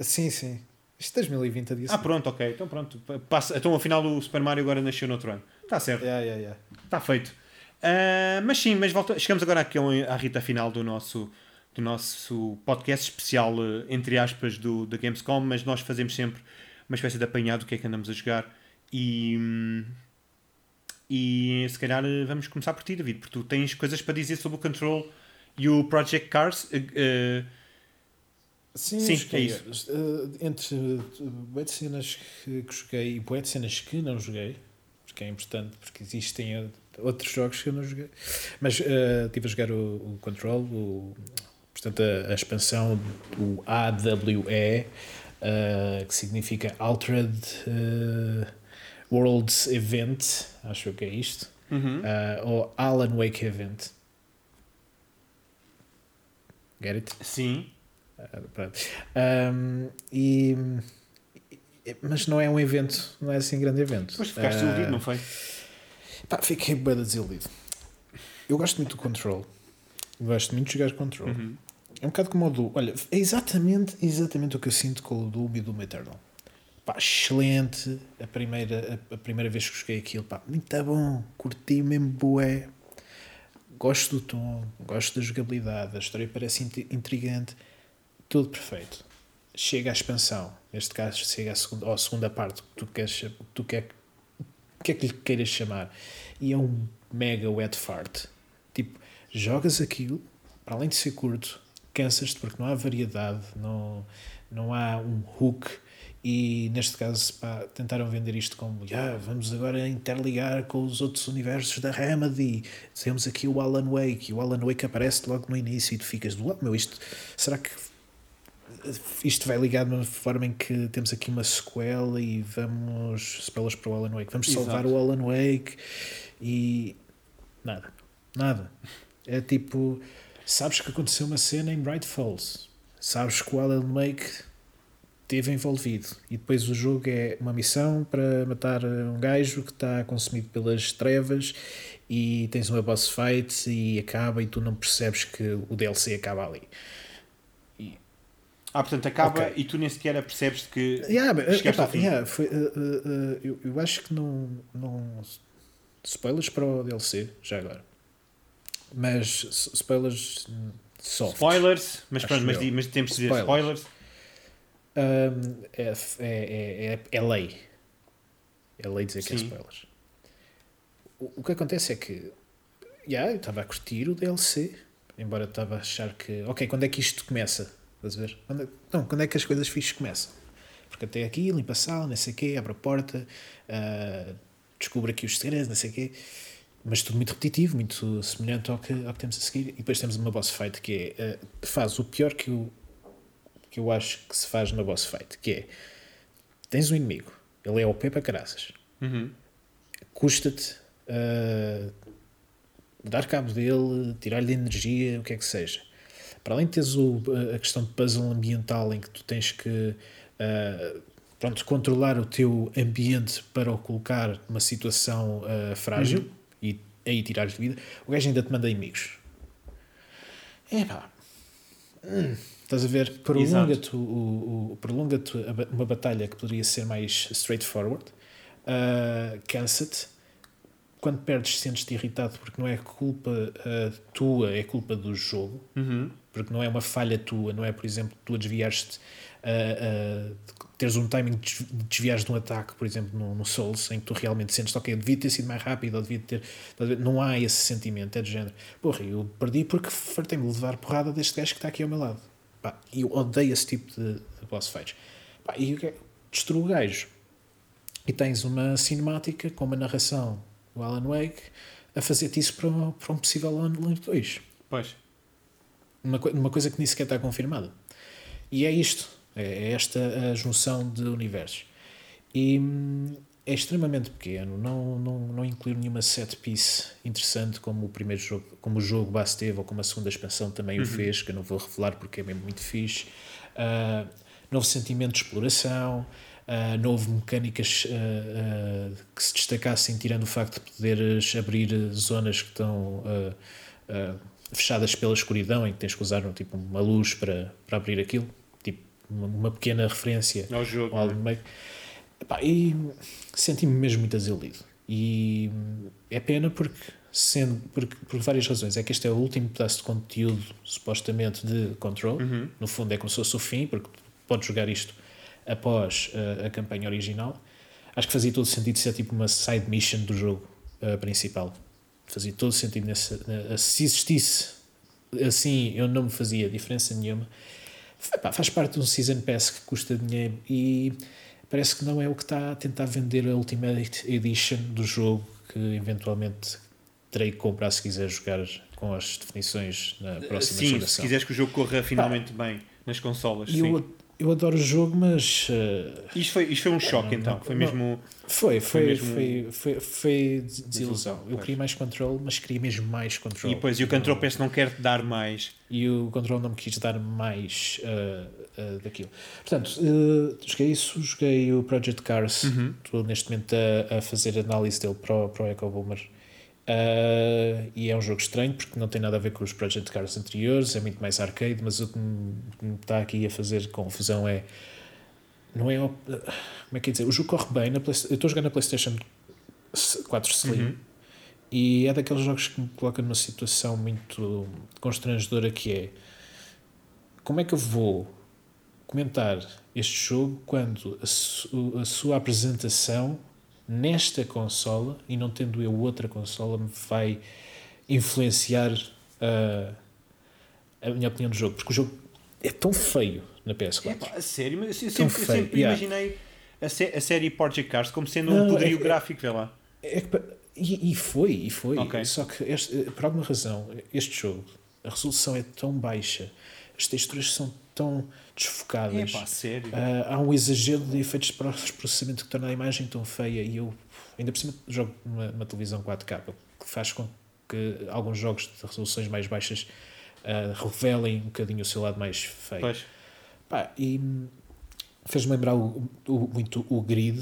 [SPEAKER 2] Sim, sim. Isto 2020 a dia
[SPEAKER 3] Ah, pronto, ok. Então pronto. Passa. Então afinal o Super Mario agora nasceu no outro ano. Está certo.
[SPEAKER 2] Yeah, yeah, yeah.
[SPEAKER 3] Está feito. Ah, mas sim, mas volta, chegamos agora aqui à reta final do nosso, do nosso podcast especial, eh, entre aspas, do, da Gamescom, mas nós fazemos sempre uma espécie de apanhado do que é que andamos a jogar e, hum, e se calhar eh, vamos começar por ti, David, porque tu tens coisas para dizer sobre o Control e o Project Cars. eh,
[SPEAKER 2] Sim,
[SPEAKER 3] Sim,
[SPEAKER 2] joguei,
[SPEAKER 3] é isso.
[SPEAKER 2] entre uh, bué de cenas que, que joguei e de cenas que não joguei, porque é importante, porque existem uh, outros jogos que eu não joguei. Mas eh, estive a jogar o, o Control, o, portanto, a, a expansão do AWE, eh, que significa Altered eh, Worlds Event, acho que é isto.
[SPEAKER 3] Uhum.
[SPEAKER 2] uh, ou Alan Wake Event. Get it?
[SPEAKER 3] Sim.
[SPEAKER 2] Uh. Um, e, mas não é um evento, não é assim grande evento.
[SPEAKER 3] Depois ficaste
[SPEAKER 2] Uh,
[SPEAKER 3] iludido, não foi?
[SPEAKER 2] Pá, fiquei bem desiludido. Eu gosto muito do Control. Gosto muito de jogar Control.
[SPEAKER 3] Uhum.
[SPEAKER 2] É um bocado como o Doom. Olha, é exatamente, exatamente o que eu sinto com o Doom e Doom Eternal. Pá, excelente. A primeira, a, a primeira vez que joguei aquilo, pá, muito bom. Curti mesmo bué. Gosto do tom, gosto da jogabilidade, a história parece int- intrigante. Tudo perfeito. Chega à expansão. Neste caso, chega à segunda, à segunda parte, que tu queres, tu quer, que é que lhe queiras chamar. E é um mega wet fart. Tipo, jogas aquilo, para além de ser curto, cansas-te porque não há variedade, não, não há um hook. E neste caso, pá, tentaram vender isto como "Ah, vamos agora interligar com os outros universos da Remedy. Temos aqui o Alan Wake, e o Alan Wake aparece logo no início e tu ficas do lado, meu, isto será que isto vai ligado de uma forma em que temos aqui uma sequela e vamos spoilers para o Alan Wake, vamos salvar
[SPEAKER 3] Exato.
[SPEAKER 2] o Alan Wake e nada, nada. É tipo, sabes que aconteceu uma cena em Bright Falls, sabes que o Alan Wake esteve envolvido e depois o jogo é uma missão para matar um gajo que está consumido pelas trevas e tens uma boss fight e acaba e tu não percebes que o DLC acaba ali.
[SPEAKER 3] Ah, portanto, acaba
[SPEAKER 2] Ok.
[SPEAKER 3] e tu nem sequer percebes que.
[SPEAKER 2] Yeah, uh,
[SPEAKER 3] Chegaste
[SPEAKER 2] epá, yeah, foi, uh, uh, uh, eu, eu acho que não, não. Spoilers para o DLC, já agora. Mas spoilers hum, soft.
[SPEAKER 3] Spoilers, mas pronto, mas, mas temos de dizer
[SPEAKER 2] Spoilers. Um, é, é, é, é, é lei. É lei dizer que é
[SPEAKER 3] Sim.
[SPEAKER 2] spoilers. O, o que acontece é que. Yeah, eu estava a curtir o DLC, embora eu estava a achar que. Ok, quando é que isto começa? Estás a ver? Quando, é- não, quando é que as coisas fixas começam? Porque até aqui, limpa a sala, não sei o quê, abre a porta, ah, descobre aqui os segredos, não sei o quê. Mas tudo muito repetitivo, muito semelhante ao que, ao que temos a seguir. E depois temos uma boss fight que é, ah, faz o pior que eu, que eu acho que se faz na boss fight, que é tens um inimigo, ele é OP para caraças,
[SPEAKER 3] Uhum.
[SPEAKER 2] custa-te ah, dar cabo dele, tirar-lhe energia, o que é que seja. Para além de teres o, a questão de puzzle ambiental em que tu tens que ah, pronto, controlar o teu ambiente para o colocar numa situação frágil e aí tirar de vida, o gajo ainda te manda inimigos. Epá, hum, estás a ver? Prolonga-te o- o- o- prolonga-te a ba- uma batalha que poderia ser mais straightforward, ah, cansa-te. Quando perdes, sentes-te irritado porque não é culpa ah, tua, é culpa do jogo
[SPEAKER 3] Uhum.
[SPEAKER 2] porque não é uma falha tua, não é, por exemplo, tu desviaste, a- teres um timing de des- de desviares de um ataque, por exemplo, no, no Souls, em que tu realmente sentes, ok, devia ter sido mais rápido, ou devia ter. Não há esse sentimento, é de género. Porra, eu perdi porque fartei-me levar porrada deste gajo que está aqui ao meu lado. Pá, eu odeio esse tipo de, de boss fights. Pá, e o que é? destruo o gajo. E tens uma cinemática com uma narração do Alan Wake a fazer-te isso para, um- para um possível Wake 2
[SPEAKER 3] Pois.
[SPEAKER 2] uma, uma coisa que nem sequer está confirmada. E é isto, é é esta a junção de universos. E hum, é extremamente pequeno, não, não, não inclui nenhuma set piece interessante como o primeiro jogo, como o jogo base teve ou como a segunda expansão também o fez, que eu não vou revelar porque é mesmo muito fixe. Ah, novo sentimento de exploração, ah, não houve mecânicas ah, ah, que se destacassem, tirando o facto de poderes abrir zonas que estão fechadas pela escuridão, em que tens que usar tipo, uma luz para, para abrir aquilo, uma, uma pequena referência
[SPEAKER 3] Ao jogo.
[SPEAKER 2] ao Alan Wake. Epá, e senti-me mesmo muito asiludido. E é pena porque, sendo, porque, por várias razões. É que este é o último pedaço de conteúdo, supostamente, de Control.
[SPEAKER 3] Uhum.
[SPEAKER 2] No fundo, é como se fosse o fim, porque podes jogar isto após uh, a campanha original. Acho que fazia todo sentido ser tipo uma side mission do jogo uh, principal. Fazia todo sentido nessa. na- se existisse assim, eu não me fazia diferença nenhuma. Epá, faz parte de um Season Pass que custa dinheiro e parece que não é o que está a tentar vender a Ultimate Edition do jogo que eventualmente terei que comprar se quiser jogar com as definições na próxima
[SPEAKER 3] Sim, se
[SPEAKER 2] geração.
[SPEAKER 3] quiseres que o jogo corra finalmente bem nas consolas.
[SPEAKER 2] E
[SPEAKER 3] sim.
[SPEAKER 2] Eu adoro o jogo, mas. Uh,
[SPEAKER 3] isto, foi, isto foi um choque,
[SPEAKER 2] não,
[SPEAKER 3] então.
[SPEAKER 2] não,
[SPEAKER 3] foi mesmo.
[SPEAKER 2] Foi, foi,
[SPEAKER 3] Foi mesmo-
[SPEAKER 2] foi, foi, foi desilusão. Eu
[SPEAKER 3] pois.
[SPEAKER 2] queria mais controle, mas queria mesmo mais controle.
[SPEAKER 3] E depois, e o Control parece que não quer dar mais.
[SPEAKER 2] E o controle não me quis dar mais uh, uh, daquilo. Portanto, joguei isso, joguei o Project Cars.
[SPEAKER 3] Uhum.
[SPEAKER 2] Estou neste momento a, a fazer análise dele para o, para o Echo Boomer. Uh, e é um jogo estranho porque não tem nada a ver com os Project Cars anteriores, é muito mais arcade, mas o que me, que me está aqui a fazer confusão é. Não é. Como é que é dizer? O jogo corre bem. Na Play- eu estou a jogar na PlayStation 4 Slim
[SPEAKER 3] Uhum.
[SPEAKER 2] e é daqueles jogos que me coloca numa situação muito constrangedora que é como é que eu vou comentar este jogo quando a, su- a sua apresentação nesta consola e não tendo eu outra consola me vai influenciar a, a minha opinião do jogo porque o jogo é tão feio na PS4
[SPEAKER 3] Epá, a sério, mas eu sempre, eu sempre
[SPEAKER 2] yeah.
[SPEAKER 3] imaginei a, sé- a série Project Cars como sendo
[SPEAKER 2] Não,
[SPEAKER 3] um poderio
[SPEAKER 2] é- é-
[SPEAKER 3] gráfico, vê lá.
[SPEAKER 2] É pa- e, e foi, e foi.
[SPEAKER 3] Ok.
[SPEAKER 2] Só que este, por alguma razão, este jogo, a resolução é tão baixa, as texturas são tão desfocadas.
[SPEAKER 3] Epá, sério.
[SPEAKER 2] ah, há um exagero de efeitos de processamento que torna a imagem tão feia e eu ainda por cima jogo numa, numa televisão 4K que faz com que alguns jogos de resoluções mais baixas ah, revelem um bocadinho o seu lado mais feio.
[SPEAKER 3] Pois.
[SPEAKER 2] Pá, e fez-me lembrar o, o- muito o Grid,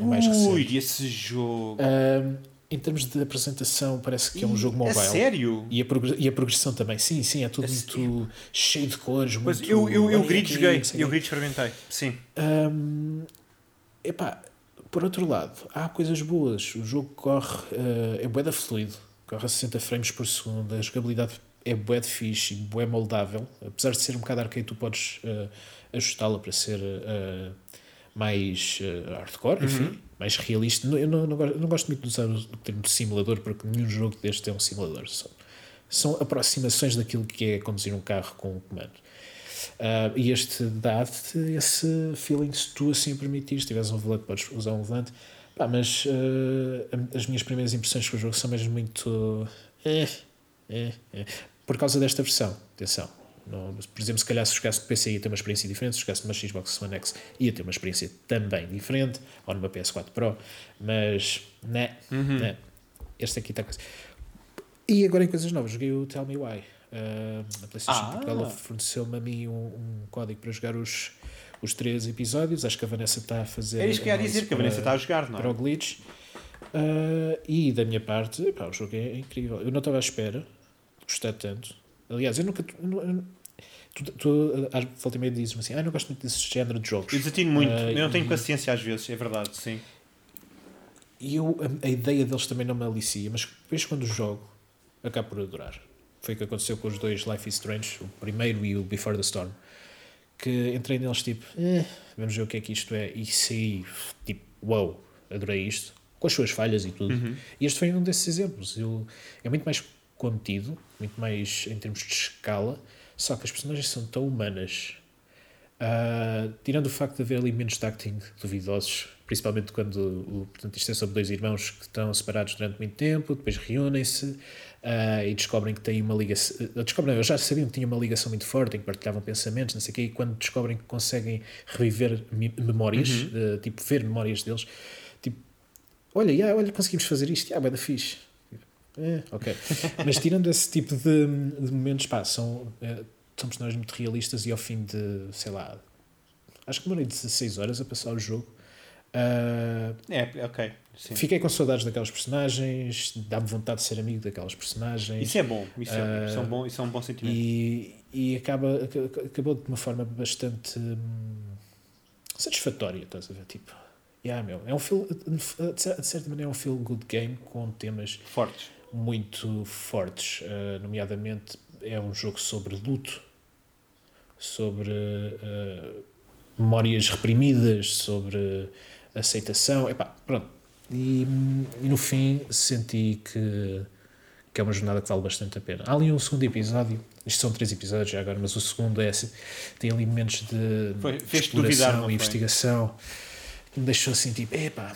[SPEAKER 2] o mais recente.
[SPEAKER 3] Ui, esse jogo.
[SPEAKER 2] Um, em termos de apresentação, parece que é um jogo
[SPEAKER 3] A
[SPEAKER 2] mobile.
[SPEAKER 3] sério?
[SPEAKER 2] E a, e a progressão também. Sim, sim, é tudo
[SPEAKER 3] A
[SPEAKER 2] muito cheio de cores.
[SPEAKER 3] Pois,
[SPEAKER 2] muito,
[SPEAKER 3] eu, eu, eu grid joguei, eu grid experimentei. Sim.
[SPEAKER 2] Um, epá, por outro lado, há coisas boas. O jogo corre, eh, é bué da fluido, corre a 60 frames por segundo, a jogabilidade é bué de fixe e bué moldável. Apesar de ser um bocado arcade, tu podes eh, ajustá-la para ser eh, mais eh, hardcore, enfim, mais realista. Eu não, não, gosto, não gosto muito de usar o termo de simulador, porque nenhum jogo deste é um simulador. São, são aproximações daquilo que é conduzir um carro com um comando. Ah, e este dá-te esse feeling se tu assim permitires. Se tiveres um volante, podes usar um volante. Pá, mas ah, as minhas primeiras impressões com o jogo são mesmo muito. eh, eh, eh. Por causa desta versão, atenção. Não, por exemplo, se calhar se jogasse no PC ia ter uma experiência diferente, se jogasse numa Xbox One X ia ter uma experiência também diferente, ou numa PS4 Pro, mas né, né, este aqui está coisa. E agora em coisas novas, joguei o Tell Me Why. Uh, a PlayStation
[SPEAKER 3] Ah.
[SPEAKER 2] Portugal forneceu-me a mim um, um código para jogar os, os três episódios. Acho que a Vanessa está a fazer.
[SPEAKER 3] Era isto que eu ia dizer, que a Vanessa está a jogar, não
[SPEAKER 2] para o
[SPEAKER 3] é?
[SPEAKER 2] Glitch. Uh, e da minha parte, pá, o jogo é incrível. Eu não estava à espera de gostar tanto. Aliás, eu nunca. eu tu, tu, às volta e meia dizes-me assim: ah, eu não gosto muito desse género de jogos.
[SPEAKER 3] Eu desatino muito.
[SPEAKER 2] Ah,
[SPEAKER 3] eu não tenho
[SPEAKER 2] e-
[SPEAKER 3] paciência às vezes, é verdade, sim.
[SPEAKER 2] E eu, a, a ideia deles também não me alicia, mas depois quando jogo, acabo por adorar. Foi o que aconteceu com os dois Life is Strange, o primeiro e o Before the Storm. Que entrei neles tipo, eh, vamos ver o que é que isto é, e saí tipo, wow, adorei isto, com as suas falhas e tudo.
[SPEAKER 3] Uhum.
[SPEAKER 2] E este foi um desses exemplos. Eu, é muito mais contido, muito mais em termos de escala, só que as personagens são tão humanas. Ah, tirando o facto de haver ali menos de acting duvidosos, principalmente quando o, portanto, isto é sobre dois irmãos que estão separados durante muito tempo, depois reúnem-se ah, e descobrem que têm uma ligação. Descobrem, eu já sabiam que tinham uma ligação muito forte, em que partilhavam pensamentos, não sei o quê, e quando descobrem que conseguem reviver me- memórias, ah, tipo, ver memórias deles, tipo, olha, yeah, olha, conseguimos fazer isto, yeah, vai da fixe. É, ok. Mas tirando esse tipo de, de momentos, pá, são, eh, são personagens muito realistas e ao fim de, sei lá, acho que demorei 16 horas a passar o jogo. ah,
[SPEAKER 3] É, ok. Sim.
[SPEAKER 2] fiquei com saudades daquelas personagens, dá-me vontade de ser amigo daquelas personagens.
[SPEAKER 3] Isso é bom. Isso é,
[SPEAKER 2] Ah,
[SPEAKER 3] isso é um, bom, isso é um bom sentimento.
[SPEAKER 2] E, e acaba, aca- acabou de uma forma bastante hum, satisfatória, estás a ver? Tipo, yeah, meu, é um feel, de certa maneira é um feel good game com temas
[SPEAKER 3] Fortes.
[SPEAKER 2] Muito fortes, eh, nomeadamente é um jogo sobre luto, sobre eh, memórias reprimidas, sobre aceitação, epá, pronto. E, e no fim senti que, que é uma jornada que vale bastante a pena. Há ali um segundo episódio, isto são três episódios já agora, mas o segundo é, esse- tem ali momentos de,
[SPEAKER 3] Foi-
[SPEAKER 2] de
[SPEAKER 3] foi?
[SPEAKER 2] e investigação que me deixou assim tipo, epá,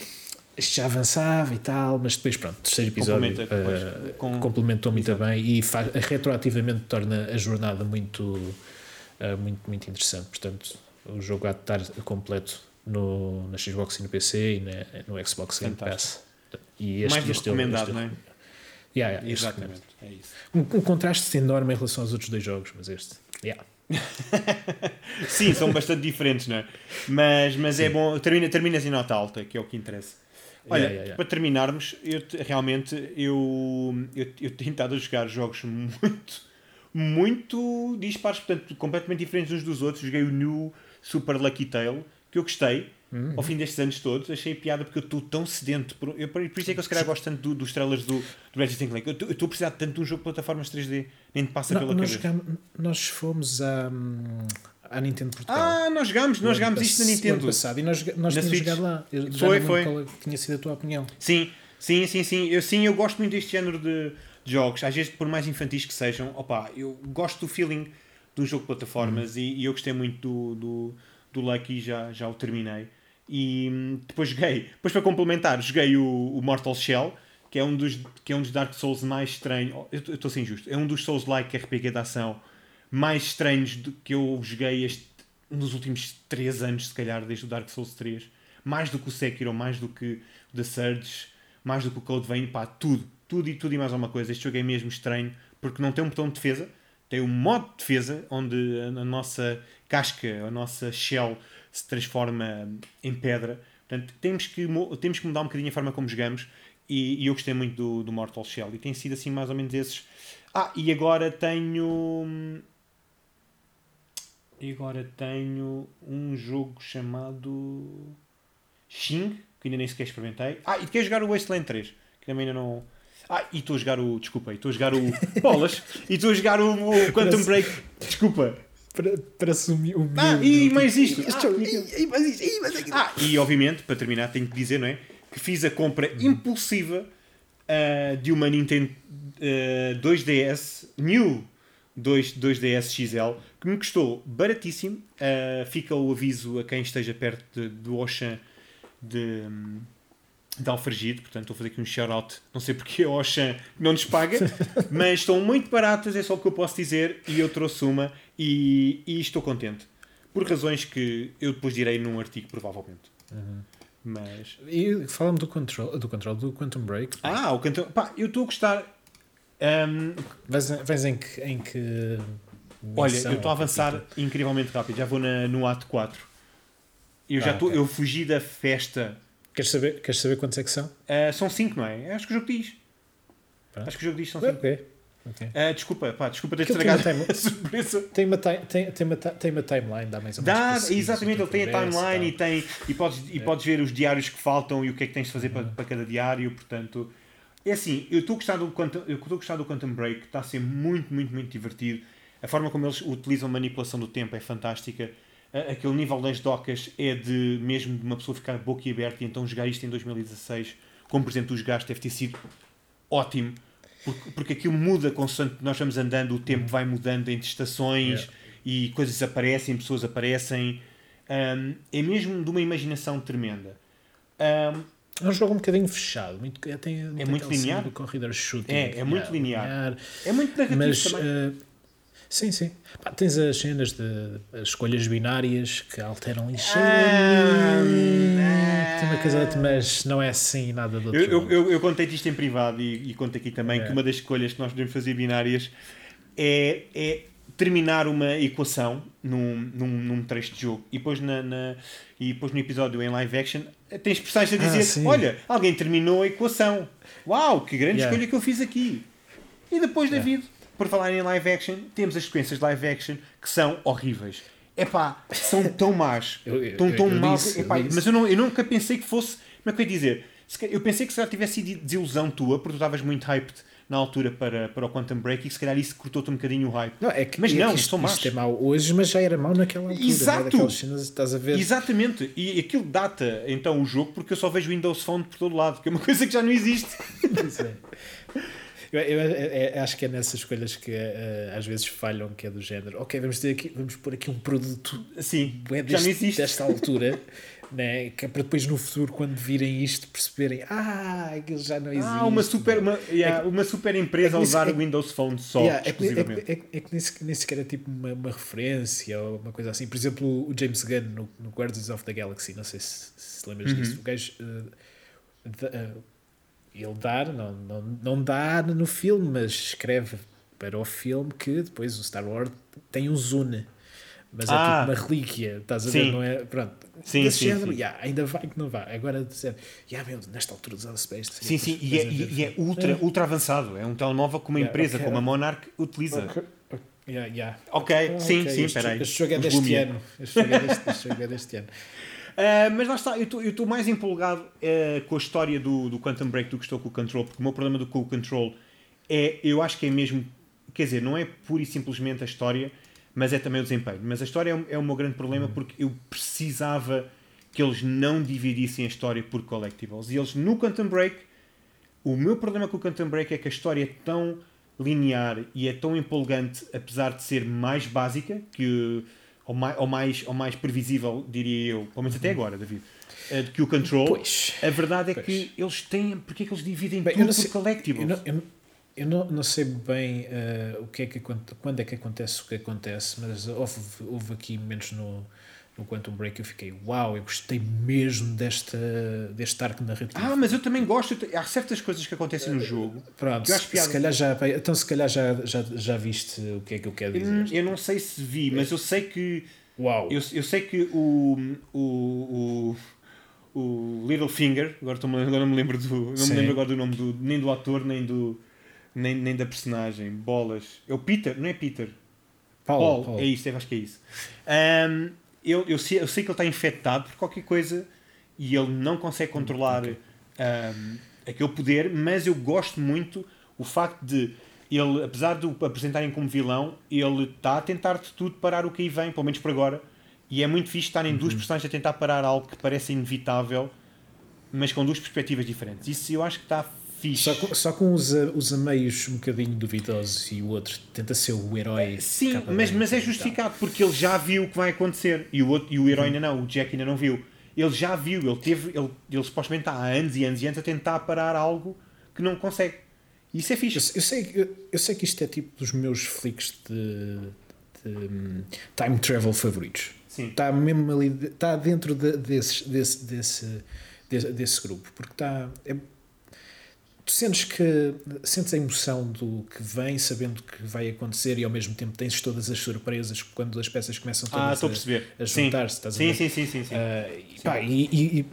[SPEAKER 2] isto já avançava e tal, mas depois pronto, terceiro episódio eh,
[SPEAKER 3] com-
[SPEAKER 2] complementou muito bem e faz, retroativamente torna a jornada muito, eh, muito, muito interessante. Portanto, o jogo há de estar completo no, na Xbox e no PC e na, no Xbox Game Pass. E
[SPEAKER 3] Mais do que
[SPEAKER 2] este,
[SPEAKER 3] recomendado,
[SPEAKER 2] este-
[SPEAKER 3] não é?
[SPEAKER 2] Yeah, yeah, este
[SPEAKER 3] Exatamente. É isso.
[SPEAKER 2] Um, um contraste enorme em relação aos outros dois jogos, mas este. Yeah.
[SPEAKER 3] Sim, são bastante diferentes, não é? Mas, mas é bom, termina, terminas em nota alta, que é o que interessa. Olha,
[SPEAKER 2] Yeah, yeah,
[SPEAKER 3] para terminarmos, eu te- realmente eu, eu, eu tenho estado a jogar jogos muito, muito dispares, portanto, completamente diferentes uns dos outros. Joguei o New Super Lucky Tale, que eu gostei.
[SPEAKER 2] Uhum.
[SPEAKER 3] Ao fim destes anos todos, achei piada porque eu estou tão sedento. Por, eu, por isso é que eu se calhar gosto tanto do- dos trailers do, do Resident Evil. Eu estou- a precisar tanto de um jogo de plataformas 3D, nem te passa
[SPEAKER 2] Não,
[SPEAKER 3] pela
[SPEAKER 2] nós,
[SPEAKER 3] cabeça.
[SPEAKER 2] nós fomos à, hum, à Nintendo Portugal.
[SPEAKER 3] Ah, nós jogámos, nós jogámos isto na Nintendo.
[SPEAKER 2] passado, e nós, nós
[SPEAKER 3] Na
[SPEAKER 2] tínhamos
[SPEAKER 3] Switch.
[SPEAKER 2] jogado lá. Eu já
[SPEAKER 3] Foi,
[SPEAKER 2] não lembro
[SPEAKER 3] foi.
[SPEAKER 2] Qual é que tinha sido a tua opinião?
[SPEAKER 3] Sim, sim, sim, sim. Eu, sim, eu gosto muito deste género de, de jogos. Às vezes, por mais infantis que sejam, opa, eu gosto do feeling de um jogo de plataformas e, e eu gostei muito do, do, do Lucky, já, já o terminei. E hum, depois joguei, depois para complementar, joguei o, o Mortal Shell, que é um dos, que é um dos Dark Souls mais estranhos. Oh, Eu estou a ser injusto, é um dos Souls-like RPG de ação mais estranhos do que eu joguei este, nos últimos 3 anos, se calhar, desde o Dark Souls 3. Mais do que o Sekiro, mais do que o The Surge, mais do que o Code Vein, pá, tudo. Tudo e tudo e mais alguma coisa. Este jogo é mesmo estranho, porque não tem um botão de defesa, tem um modo de defesa, onde a, nossa casca, a nossa shell se transforma em pedra. Portanto, temos que, mo- temos que mudar um bocadinho a forma como jogamos e, e eu gostei muito do, do Mortal Shell. E tem sido assim mais ou menos esses. Ah, e agora tenho... E agora tenho um jogo chamado Xing, que ainda nem sequer experimentei. Ah, e quero jogar o Wasteland 3, que também ainda não. Ah, e estou a jogar o. Desculpa, e estou a jogar o. Bolas! E estou a jogar o, o Quantum Break. Desculpa.
[SPEAKER 2] Para, parece um, um
[SPEAKER 3] Ah, e mais isto. Ah,
[SPEAKER 2] jogo-
[SPEAKER 3] e-
[SPEAKER 2] mais isto, e mais aquilo.
[SPEAKER 3] Ah, e obviamente, para terminar, tenho que dizer, não é? Que fiz a compra impulsiva ah, de uma Nintendo ah, 2DS New 2, 2DS XL que me custou baratíssimo. Ah, fica o aviso a quem esteja perto de- do Ocean de, de Alfragide. Portanto, estou a fazer aqui um shout-out. Não sei porque a Ocean não nos paga, mas estão muito baratas, é só o que eu posso dizer. E eu trouxe uma e, e estou contente. Por razões que eu depois direi num artigo, provavelmente. Mas.
[SPEAKER 2] E fala-me do control, do control do Quantum Break.
[SPEAKER 3] Ah, o cantor. Pá, eu estou a gostar.
[SPEAKER 2] Vais, vais em que. Em que
[SPEAKER 3] olha, eu estou a avançar
[SPEAKER 2] capítulo?
[SPEAKER 3] incrivelmente rápido. Já vou na, no ato 4. Eu já
[SPEAKER 2] Ah,
[SPEAKER 3] estou.
[SPEAKER 2] ok.
[SPEAKER 3] Eu fugi da festa.
[SPEAKER 2] Queres saber, queres saber quantos é que são?
[SPEAKER 3] Ah, são 5, não é? Acho que o jogo diz.
[SPEAKER 2] Pronto.
[SPEAKER 3] Acho que o jogo diz são 5.
[SPEAKER 2] Ok. ok.
[SPEAKER 3] desculpa, pá, desculpa ter estragado
[SPEAKER 2] tem uma
[SPEAKER 3] a surpresa.
[SPEAKER 2] Tem uma, ti- tem, tem, uma, tem uma timeline, dá mais ou menos.
[SPEAKER 3] Dá,
[SPEAKER 2] preciso,
[SPEAKER 3] exatamente,
[SPEAKER 2] o
[SPEAKER 3] ele tem a timeline e, tem, e, podes, e podes ver os diários que faltam e o que é que tens de fazer para, para cada diário, portanto... É assim, eu estou a gostar do Quantum, eu estou a gostar do Quantum Break, está a ser muito, muito, muito divertido. A forma como eles utilizam a manipulação do tempo é fantástica. Aquele nível das docas é de mesmo de uma pessoa ficar boquiaberta e então jogar isto em 2016, como por exemplo os jogaste, deve ter sido ótimo. Porque, porque aquilo muda consoante nós vamos andando, o tempo vai mudando entre estações
[SPEAKER 2] Yeah.
[SPEAKER 3] e coisas aparecem, pessoas aparecem. Um, é mesmo de uma imaginação tremenda. Um,
[SPEAKER 2] É um jogo um bocadinho fechado. Muito, é, tem, tem
[SPEAKER 3] muito linear?
[SPEAKER 2] Do corridor shooting.
[SPEAKER 3] É, é muito
[SPEAKER 2] Yeah,
[SPEAKER 3] linear. é muito narrativo
[SPEAKER 2] Mas,
[SPEAKER 3] também.
[SPEAKER 2] eh, sim, sim. Pá, tens as cenas de as escolhas binárias que alteram coisa ou outra, mas não é assim nada do outro.
[SPEAKER 3] Eu, eu, eu, eu contei-te isto em privado e, e conto aqui também
[SPEAKER 2] É.
[SPEAKER 3] que uma das escolhas que nós podemos fazer binárias é, é terminar uma equação num, num, num trecho de jogo e depois, na, na- e depois no episódio em live action tens personagens a
[SPEAKER 2] Ah,
[SPEAKER 3] dizer
[SPEAKER 2] sim.
[SPEAKER 3] olha, alguém terminou a equação uau, que grande
[SPEAKER 2] Yeah.
[SPEAKER 3] escolha que eu fiz aqui e depois
[SPEAKER 2] Yeah.
[SPEAKER 3] David, por falar em live action temos as sequências de live action que são horríveis epá, são tão más
[SPEAKER 2] Eu- eu-
[SPEAKER 3] tão tão mal mas eu, não, eu nunca pensei que fosse como é que eu ia dizer eu pensei que se calhar tivesse sido desilusão tua porque tu estavas muito hyped na altura para, para o Quantum Break e se calhar isso cortou-te um bocadinho o hype
[SPEAKER 2] Não, é que,
[SPEAKER 3] Mas
[SPEAKER 2] é
[SPEAKER 3] não,
[SPEAKER 2] que isto,
[SPEAKER 3] são más.
[SPEAKER 2] isto é mau hoje, mas já era mau naquela altura.
[SPEAKER 3] Exato.
[SPEAKER 2] Não é daquelas cenas, estás a ver?
[SPEAKER 3] Exatamente, e aquilo data então o jogo porque eu só vejo Windows Phone por todo lado, que é uma coisa que já não existe.
[SPEAKER 2] É. Eu, eu- eu- eu acho que é nessas escolhas que eh, às vezes falham, que é do género. Ok, vamos, ter aqui, vamos pôr aqui um produto
[SPEAKER 3] Sim, não
[SPEAKER 2] deste- desta altura, né? que é para depois no futuro, quando virem isto, perceberem ah, aquilo já não existe.
[SPEAKER 3] Ah, uma super, uma, yeah, uma super empresa a
[SPEAKER 2] é que
[SPEAKER 3] usar o Windows Phone só,
[SPEAKER 2] Yeah, é, é,
[SPEAKER 3] exclusivamente.
[SPEAKER 2] é, que- é que nem sequer, nem sequer é tipo uma, uma referência ou uma coisa assim. Por exemplo, o James Gunn no, no Guardians of the Galaxy, não sei se, se lembras
[SPEAKER 3] Uhum.
[SPEAKER 2] disso. O gajo, uh, uh, ele dá, não, não, não dá no filme, mas escreve para o filme que depois o Star Wars tem um Zune. Mas
[SPEAKER 3] Ah.
[SPEAKER 2] é tipo uma relíquia, estás a
[SPEAKER 3] Sim.
[SPEAKER 2] ver? Não é? Pronto.
[SPEAKER 3] Sim,
[SPEAKER 2] Desse
[SPEAKER 3] sim,
[SPEAKER 2] género,
[SPEAKER 3] sim.
[SPEAKER 2] yeah, ainda vai que não vai. Agora dizer, yeah, meu, nesta altura usava-se para isto.
[SPEAKER 3] Sim, sim, e é, e- é ultra, ultra avançado. É um telemóvel que uma
[SPEAKER 2] Yeah,
[SPEAKER 3] empresa
[SPEAKER 2] ok.
[SPEAKER 3] como a Monarch utiliza.
[SPEAKER 2] Ok, yeah, yeah.
[SPEAKER 3] Ok,
[SPEAKER 2] Ah,
[SPEAKER 3] sim,
[SPEAKER 2] ok,
[SPEAKER 3] sim,
[SPEAKER 2] este,
[SPEAKER 3] espera aí.
[SPEAKER 2] Este jogo é deste ano. Este jogo é deste, este jogo é deste ano.
[SPEAKER 3] Uh, mas lá está, eu estou mais empolgado uh, com a história do, do Quantum Break do que estou com o Control, porque o meu problema do, com o Control é, eu acho que é mesmo, quer dizer, não é pura e simplesmente a história, mas é também o desempenho. Mas a história é, o- é o meu grande problema porque eu precisava que eles não dividissem a história por collectibles. E eles no Quantum Break, o meu problema com o Quantum Break é que a história é tão linear e é tão empolgante, apesar de ser mais básica que ou mais, ou mais, ou mais previsível, diria eu, pelo menos até agora, David, eh, do que o Control.
[SPEAKER 2] Pois.
[SPEAKER 3] A verdade é
[SPEAKER 2] Pois.
[SPEAKER 3] que eles têm. Porque é que eles dividem
[SPEAKER 2] Bem, eu
[SPEAKER 3] tudo
[SPEAKER 2] não
[SPEAKER 3] por
[SPEAKER 2] sei-
[SPEAKER 3] collectibles?
[SPEAKER 2] Eu não, eu, eu não, não sei bem eh, o que é que, quando é que acontece o que acontece, mas houve, houve aqui momentos no, no Quantum Break eu fiquei, uau, eu gostei mesmo desta, deste arco narrativo.
[SPEAKER 3] Ah, mas eu também gosto. Há certas coisas que acontecem no jogo.
[SPEAKER 2] Pronto,
[SPEAKER 3] que eu acho piada.
[SPEAKER 2] se calhar já, então se calhar já, já, já viste o que é que eu quero dizer.
[SPEAKER 3] Eu não sei se vi, mas eu sei que.
[SPEAKER 2] Uau!
[SPEAKER 3] Eu, eu sei que o. O. O, o Littlefinger, agora, agora não me lembro do. Não
[SPEAKER 2] Sim.
[SPEAKER 3] me lembro agora do nome do, nem do ator, nem do. Nem, nem da personagem. Bolas. É o Peter, não é Peter?
[SPEAKER 2] Paulo,
[SPEAKER 3] Paul,
[SPEAKER 2] Paulo.
[SPEAKER 3] é isso, acho que é isso. Ahm, eu, eu, sei, eu sei que ele está infectado por qualquer coisa e ele não consegue controlar ahm, aquele poder, mas eu gosto muito o facto de ele, apesar de o apresentarem como vilão, ele está a tentar de tudo parar o que aí vem, pelo menos por agora. E é muito fixe estarem duas
[SPEAKER 2] Uhum.
[SPEAKER 3] personagens a tentar parar algo que parece inevitável, mas com duas perspectivas diferentes. Isso eu acho que está fixe.
[SPEAKER 2] Só com, só com os, os ameios um bocadinho duvidosos e o outro tenta ser o herói.
[SPEAKER 3] Sim,
[SPEAKER 2] capa
[SPEAKER 3] mas, mas é justificado porque ele já viu o que vai acontecer e o, outro, e o herói ainda não, o Jack ainda não viu. Ele já viu, ele teve, ele, ele supostamente está há anos e anos e anos a tentar parar algo que não consegue. Isso é
[SPEAKER 2] Eu,
[SPEAKER 3] fixe.
[SPEAKER 2] eu sei, eu, eu sei que isto é tipo dos meus flicks de, de, hum, time travel favoritos.
[SPEAKER 3] Sim.
[SPEAKER 2] Está mesmo ali, está dentro de, desses, desse, desse, desse, desse grupo, porque está. É, tu sentes que sentes a emoção do que vem, sabendo que vai acontecer, e ao mesmo tempo tens todas as surpresas quando as peças começam
[SPEAKER 3] Ah,
[SPEAKER 2] todas
[SPEAKER 3] estou a
[SPEAKER 2] a,
[SPEAKER 3] perceber.
[SPEAKER 2] a
[SPEAKER 3] Sim.
[SPEAKER 2] juntar-se. estás a
[SPEAKER 3] Sim,
[SPEAKER 2] ver?
[SPEAKER 3] sim, sim, sim, sim.
[SPEAKER 2] Ah, e, pá, e, e- e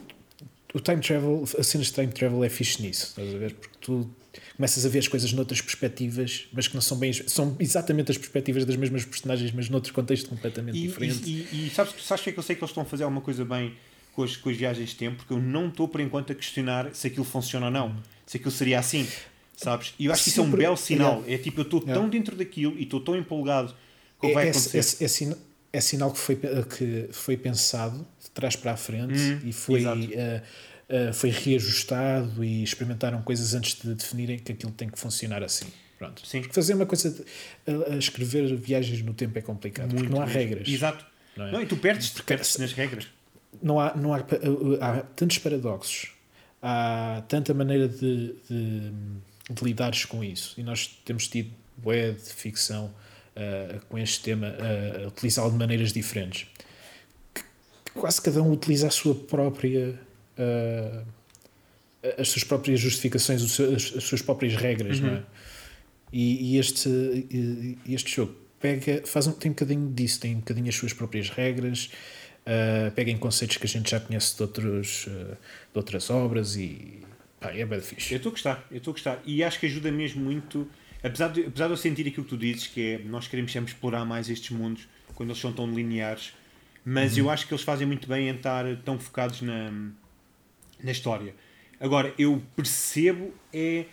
[SPEAKER 2] o time travel, as cenas de time travel é fixe nisso, estás a ver? Porque tu começas a ver as coisas noutras perspectivas, mas que não são bem. são exatamente as perspectivas das mesmas personagens, mas noutro contexto completamente
[SPEAKER 3] E,
[SPEAKER 2] diferente.
[SPEAKER 3] e, e, e sabes, sabes que é que eu sei que eles estão a fazer alguma coisa bem com as, com as viagens de tempo? Porque eu não estou por enquanto a questionar se aquilo funciona ou não. Se aquilo seria assim. Sabes? E eu acho que isso é um belo sinal. É tipo, eu estou
[SPEAKER 2] Yeah.
[SPEAKER 3] tão dentro daquilo e estou tão empolgado com o que vai
[SPEAKER 2] é, é,
[SPEAKER 3] acontecer.
[SPEAKER 2] é, é sina- é sinal que foi, que foi pensado de trás para a frente
[SPEAKER 3] Hum,
[SPEAKER 2] e foi, ah, foi reajustado e experimentaram coisas antes de definirem que aquilo tem que funcionar assim. Pronto.
[SPEAKER 3] Sim.
[SPEAKER 2] Porque fazer uma coisa, de- a escrever viagens no tempo é complicado, porque não há
[SPEAKER 3] mesmo.
[SPEAKER 2] regras.
[SPEAKER 3] Exato.
[SPEAKER 2] Não é?
[SPEAKER 3] Não, e tu perdes, perdes nas regras.
[SPEAKER 2] Não há, não há, há tantos paradoxos, há tanta maneira de, de, de lidares com isso. E nós temos tido bué de ficção ah, com este tema a utilizá-lo de maneiras diferentes. Que- que quase cada um utiliza a sua própria. ah, as suas próprias justificações, as, as suas próprias regras,
[SPEAKER 3] Uhum.
[SPEAKER 2] não é? E, e este, e- e este jogo pega, faz um, tem um bocadinho disso, tem um bocadinho as suas próprias regras, uh, pega em conceitos que a gente já conhece de, outros, uh, de outras obras e pá, é bem
[SPEAKER 3] Eu
[SPEAKER 2] fixe.
[SPEAKER 3] estou a gostar, eu estou a gostar. E acho que ajuda mesmo muito, apesar de, apesar de eu sentir aquilo que tu dizes, que é nós queremos sempre explorar mais estes mundos quando eles são tão lineares, mas eu acho que eles fazem muito bem em estar tão focados na, na história. Agora, eu percebo é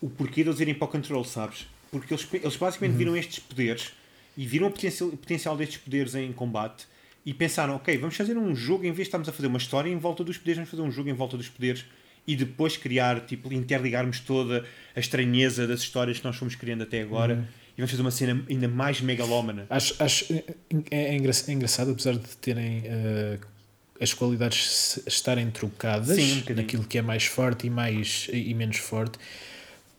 [SPEAKER 3] o porquê de eles irem para o control, sabes? Porque eles, eles basicamente viram estes poderes e viram o potencial, o potencial destes poderes em combate e pensaram, ok, vamos fazer um jogo, em vez de estarmos a fazer uma história em volta dos poderes, vamos fazer um jogo em volta dos poderes e depois criar, tipo, interligarmos toda a estranheza das histórias que nós fomos criando até agora e vamos fazer uma cena ainda mais megalómana.
[SPEAKER 2] Acho, acho é, é, engra- é engraçado, apesar de terem uh, as qualidades estarem trocadas
[SPEAKER 3] Sim, um
[SPEAKER 2] naquilo que é mais forte e, mais, e menos forte.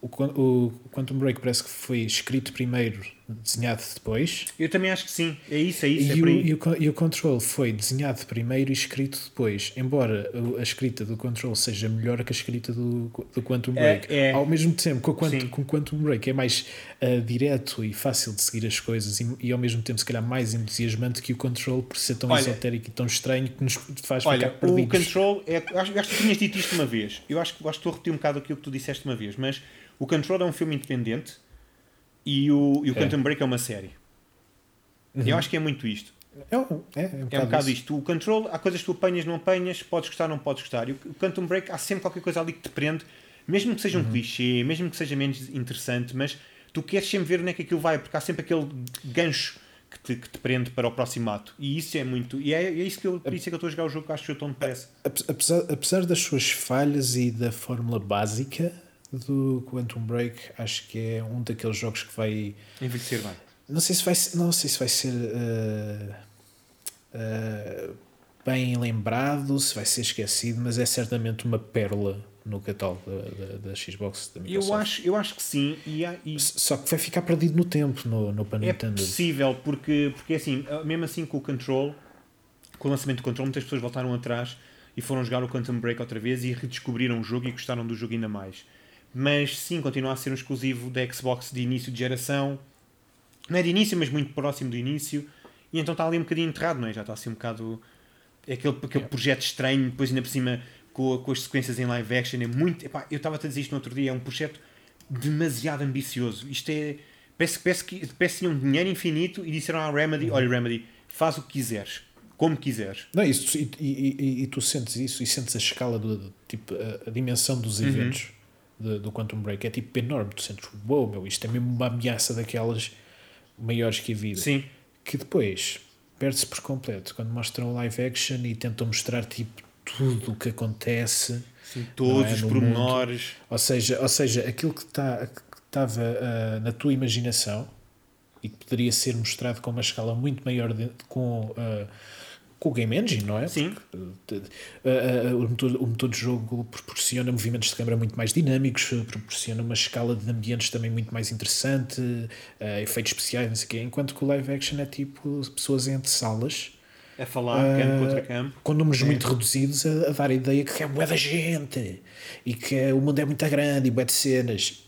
[SPEAKER 2] O, o Quantum Break parece que foi escrito primeiro, desenhado depois.
[SPEAKER 3] Eu também acho que sim. É isso, é isso.
[SPEAKER 2] E,
[SPEAKER 3] é
[SPEAKER 2] o, e, o, e o Control foi desenhado primeiro e escrito depois. Embora a escrita do Control seja melhor que a escrita do, do Quantum Break.
[SPEAKER 3] É, é.
[SPEAKER 2] Ao mesmo tempo, com o Quantum, com o Quantum Break é mais uh, direto e fácil de seguir as coisas e, e ao mesmo tempo, se calhar, mais entusiasmante que o Control por ser tão
[SPEAKER 3] Olha,
[SPEAKER 2] esotérico e tão estranho que nos faz
[SPEAKER 3] Olha,
[SPEAKER 2] ficar
[SPEAKER 3] o
[SPEAKER 2] perdidos.
[SPEAKER 3] Control, é, acho, acho que tu tinhas dito isto uma vez. Eu acho, acho que estou a repetir um bocado aquilo que tu disseste uma vez, mas o Control é um filme independente e o, e o
[SPEAKER 2] É.
[SPEAKER 3] Quantum Break é uma série.
[SPEAKER 2] Uhum.
[SPEAKER 3] Eu acho que é muito isto.
[SPEAKER 2] É, um, é, é um
[SPEAKER 3] É um
[SPEAKER 2] bocado isso.
[SPEAKER 3] isto. O Control, há coisas que tu apanhas, não apanhas, podes gostar, não podes gostar. E o Quantum Break, há sempre qualquer coisa ali que te prende, mesmo que seja
[SPEAKER 2] Uhum.
[SPEAKER 3] um clichê, mesmo que seja menos interessante, mas tu queres sempre ver onde é que aquilo vai, porque há sempre aquele gancho que te, que te prende para o próximo ato. E isso é muito. E é, é isso que eu, por isso é que eu estou a jogar o jogo que acho que o tom me parece.
[SPEAKER 2] Ape- Apesar, apesar das suas falhas e da fórmula básica do Quantum Break, acho que é um daqueles jogos que vai.
[SPEAKER 3] Envelhecer bem.
[SPEAKER 2] Não sei se vai, ser- não sei se vai ser uh, uh, bem lembrado, se vai ser esquecido, mas é certamente uma pérola no catálogo da, da, da Xbox da Microsoft.
[SPEAKER 3] Eu acho, eu acho que sim. E, há- e
[SPEAKER 2] Só que vai ficar perdido no tempo no, no para
[SPEAKER 3] é
[SPEAKER 2] Nintendo.
[SPEAKER 3] possível, porque, porque assim, mesmo assim com o Control, com o lançamento do Control, muitas pessoas voltaram atrás e foram jogar o Quantum Break outra vez e redescobriram o jogo e gostaram do jogo ainda mais. Mas sim, continua a ser um exclusivo da Xbox de início de geração. Não é de início, mas muito próximo do início. E então está ali um bocadinho enterrado, não é? Já está assim um bocado. É aquele, aquele
[SPEAKER 2] Yeah.
[SPEAKER 3] projeto estranho, depois ainda por cima com, com as sequências em live action. É muito. Epá, eu estava a dizer isto no outro dia, é um projeto demasiado ambicioso. Isto é. Parece, parece, que, parece que tinham dinheiro infinito e disseram à Remedy: olha, Remedy, faz o que quiseres, como quiseres.
[SPEAKER 2] Não, isso, e, e, e, e tu sentes isso e sentes a escala, do, tipo, a, a dimensão dos
[SPEAKER 3] Uhum.
[SPEAKER 2] De- do Quantum Break. É tipo enorme. Tu sentes, uou, meu, isto é mesmo uma ameaça daquelas maiores que a vida.
[SPEAKER 3] Sim,
[SPEAKER 2] Que depois perde-se por completo quando mostram live action e tentam mostrar tipo tudo o que acontece.
[SPEAKER 3] sim todos
[SPEAKER 2] é?
[SPEAKER 3] os
[SPEAKER 2] No
[SPEAKER 3] pormenores.
[SPEAKER 2] Ou seja, ou seja aquilo que tá, estava ah, na tua imaginação e que poderia ser mostrado com uma escala muito maior de- com, ah, com o Game Engine, não é?
[SPEAKER 3] Sim.
[SPEAKER 2] Porque, ah, ah, o, motor, o motor de jogo proporciona movimentos de câmara muito mais dinâmicos, proporciona uma escala de ambientes também muito mais interessante, ah, efeitos especiais, não sei o quê, enquanto que o live action é tipo pessoas entre salas
[SPEAKER 3] A falar, campo contra campo.
[SPEAKER 2] com números
[SPEAKER 3] É.
[SPEAKER 2] muito reduzidos a, a dar a ideia que é bué da gente e que o mundo é muito grande e bué de cenas.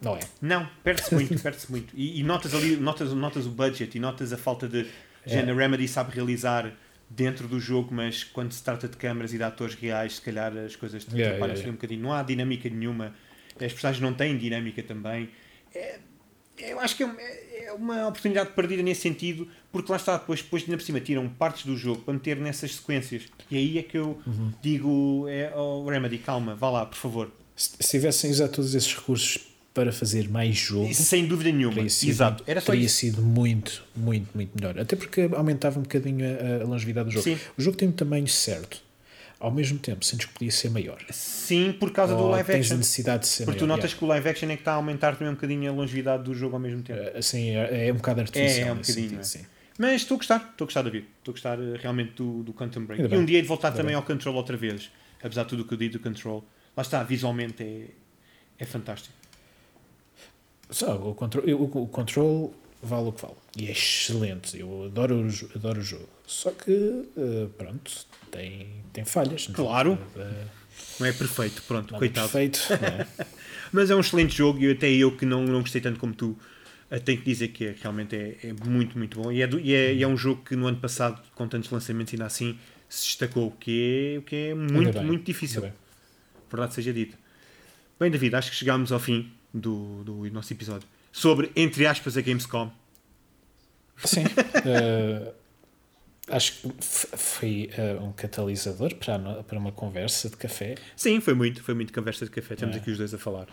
[SPEAKER 2] Não é?
[SPEAKER 3] Não, perde-se muito, perde-se muito. E, e notas ali, notas, notas o budget e notas a falta de. Gente, a Remedy sabe realizar dentro do jogo, mas quando se trata de câmaras e de atores reais, se calhar as coisas te
[SPEAKER 2] Yeah,
[SPEAKER 3] atrapalham-se
[SPEAKER 2] yeah,
[SPEAKER 3] um bocadinho. Não há dinâmica nenhuma. As personagens não têm dinâmica também. É, eu acho que é, uma- é uma oportunidade perdida nesse sentido, porque lá está, depois, depois ainda por cima tiram partes do jogo para meter nessas sequências. E aí é que eu
[SPEAKER 2] Uhum.
[SPEAKER 3] digo: é, oh, Remedy, calma, vá lá, por favor.
[SPEAKER 2] Se, se tivessem usado todos esses recursos para fazer mais jogo,
[SPEAKER 3] Sem dúvida nenhuma.
[SPEAKER 2] teria sido,
[SPEAKER 3] Exato. Era só
[SPEAKER 2] teria
[SPEAKER 3] isso.
[SPEAKER 2] sido muito, muito, muito melhor. Até porque aumentava um bocadinho a, a longevidade do jogo.
[SPEAKER 3] Sim.
[SPEAKER 2] O jogo tem um tamanho certo. Ao mesmo tempo, sentes que podia ser maior.
[SPEAKER 3] Sim, por causa do
[SPEAKER 2] Ou
[SPEAKER 3] live
[SPEAKER 2] tens a
[SPEAKER 3] action.
[SPEAKER 2] necessidade de ser
[SPEAKER 3] Porque tu
[SPEAKER 2] maior.
[SPEAKER 3] notas que o live action é que está a aumentar também um bocadinho a longevidade do jogo ao mesmo tempo.
[SPEAKER 2] yeah. Assim, é, é um bocado artificial.
[SPEAKER 3] É, é um bocadinho,
[SPEAKER 2] sim.
[SPEAKER 3] Mas estou a gostar, estou a gostar, David. Estou a gostar eh, realmente do, do Quantum Break.
[SPEAKER 2] Ainda
[SPEAKER 3] E um
[SPEAKER 2] bem.
[SPEAKER 3] dia de voltar
[SPEAKER 2] Ainda
[SPEAKER 3] também
[SPEAKER 2] bem.
[SPEAKER 3] ao Control outra vez. Apesar de tudo o que eu digo do Control. Lá está, visualmente é, é fantástico.
[SPEAKER 2] Só, o control, o, control vale o que vale. E é excelente. Eu adoro, o adoro o jogo. Só que, eh, pronto, tem, tem falhas. não é?
[SPEAKER 3] Claro.
[SPEAKER 2] Eh,
[SPEAKER 3] Não é perfeito, pronto,
[SPEAKER 2] nada
[SPEAKER 3] coitado.
[SPEAKER 2] perfeito. não é?
[SPEAKER 3] Mas é um excelente jogo e até eu que não, não gostei tanto como tu, eh, tenho que dizer que é, realmente é, é muito, muito bom. E é, do- e, é, e é um jogo que no ano passado, com tantos lançamentos, ainda assim se destacou, o que é, o que é muito,
[SPEAKER 2] bem,
[SPEAKER 3] muito difícil. Verdade seja dita. Bem, David, acho que chegámos ao fim do, do nosso episódio sobre, entre aspas, a Gamescom.
[SPEAKER 2] Sim. eh, acho que foi eh, um catalisador para, para uma conversa de café.
[SPEAKER 3] Sim, foi muito, foi muito conversa de café. Estamos
[SPEAKER 2] É.
[SPEAKER 3] aqui os dois a falar.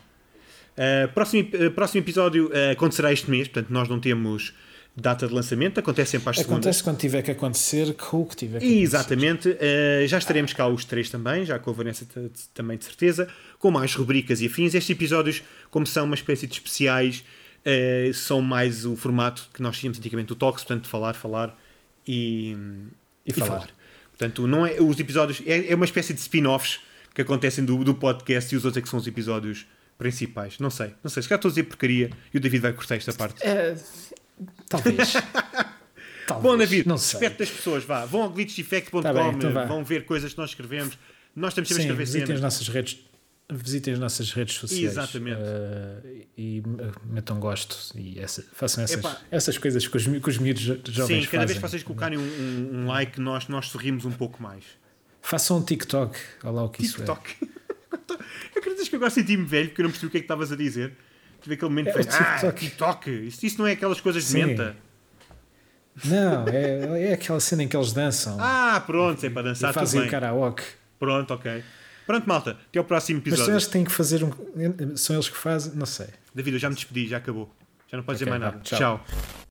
[SPEAKER 3] Uh, próximo, uh, próximo episódio uh, acontecerá este mês, portanto, nós não temos data de lançamento, acontece sempre às segundas.
[SPEAKER 2] Acontece quando tiver que acontecer com o que tiver que acontecer.
[SPEAKER 3] Exatamente, uh, já estaremos cá os três também, já com a Vanessa também de certeza, com mais rubricas e afins. Estes episódios, como são uma espécie de especiais, uh, são mais o formato que nós tínhamos antigamente o Talks, portanto, falar, falar e,
[SPEAKER 2] E falar.
[SPEAKER 3] Portanto, Portanto, não é, os episódios é, é uma espécie de spin-offs que acontecem do, do podcast e os outros é que são os episódios principais. Não sei, não sei. Se calhar estou a dizer porcaria e o David vai cortar esta parte.
[SPEAKER 2] É, talvez. talvez.
[SPEAKER 3] Bom, David,
[SPEAKER 2] não sei.
[SPEAKER 3] respeito das pessoas, vá. Vão ao glitcheffect.com,
[SPEAKER 2] Tá então
[SPEAKER 3] vão ver coisas que nós escrevemos. Nós estamos sempre a
[SPEAKER 2] Sim,
[SPEAKER 3] escrever
[SPEAKER 2] visitem
[SPEAKER 3] cenas.
[SPEAKER 2] as nossas redes. Visitem as nossas redes sociais
[SPEAKER 3] Exatamente.
[SPEAKER 2] eh, e metam gosto e essa- façam essas,
[SPEAKER 3] Epá.
[SPEAKER 2] essas coisas que os, que os miúdos jo- jovens
[SPEAKER 3] Sim, cada vez
[SPEAKER 2] fazem.
[SPEAKER 3] que vocês colocarem um, um- um like, nós, nós sorrimos um pouco mais.
[SPEAKER 2] Façam um TikTok, olha lá o que isso é.
[SPEAKER 3] TikTok. eu acreditas que eu gosto de sentir-me velho porque eu não percebi o que é que estavas a dizer. Tive aquele momento
[SPEAKER 2] É
[SPEAKER 3] de
[SPEAKER 2] o
[SPEAKER 3] ah,
[SPEAKER 2] TikTok.
[SPEAKER 3] TikTok. Isso, isso não é aquelas coisas de
[SPEAKER 2] Sim.
[SPEAKER 3] menta.
[SPEAKER 2] Não, é, é aquela cena em que eles dançam
[SPEAKER 3] Ah, pronto, é para
[SPEAKER 2] e
[SPEAKER 3] dançar tudo
[SPEAKER 2] fazem
[SPEAKER 3] bem.
[SPEAKER 2] o karaoke.
[SPEAKER 3] Pronto, ok. Pronto, malta. Até ao próximo
[SPEAKER 2] Mas são
[SPEAKER 3] episódio.
[SPEAKER 2] eles que têm que fazer um. São eles que fazem, não sei.
[SPEAKER 3] David, eu já me despedi, já acabou. Já não podes
[SPEAKER 2] Ok,
[SPEAKER 3] dizer mais nada.
[SPEAKER 2] tchau.
[SPEAKER 3] tchau.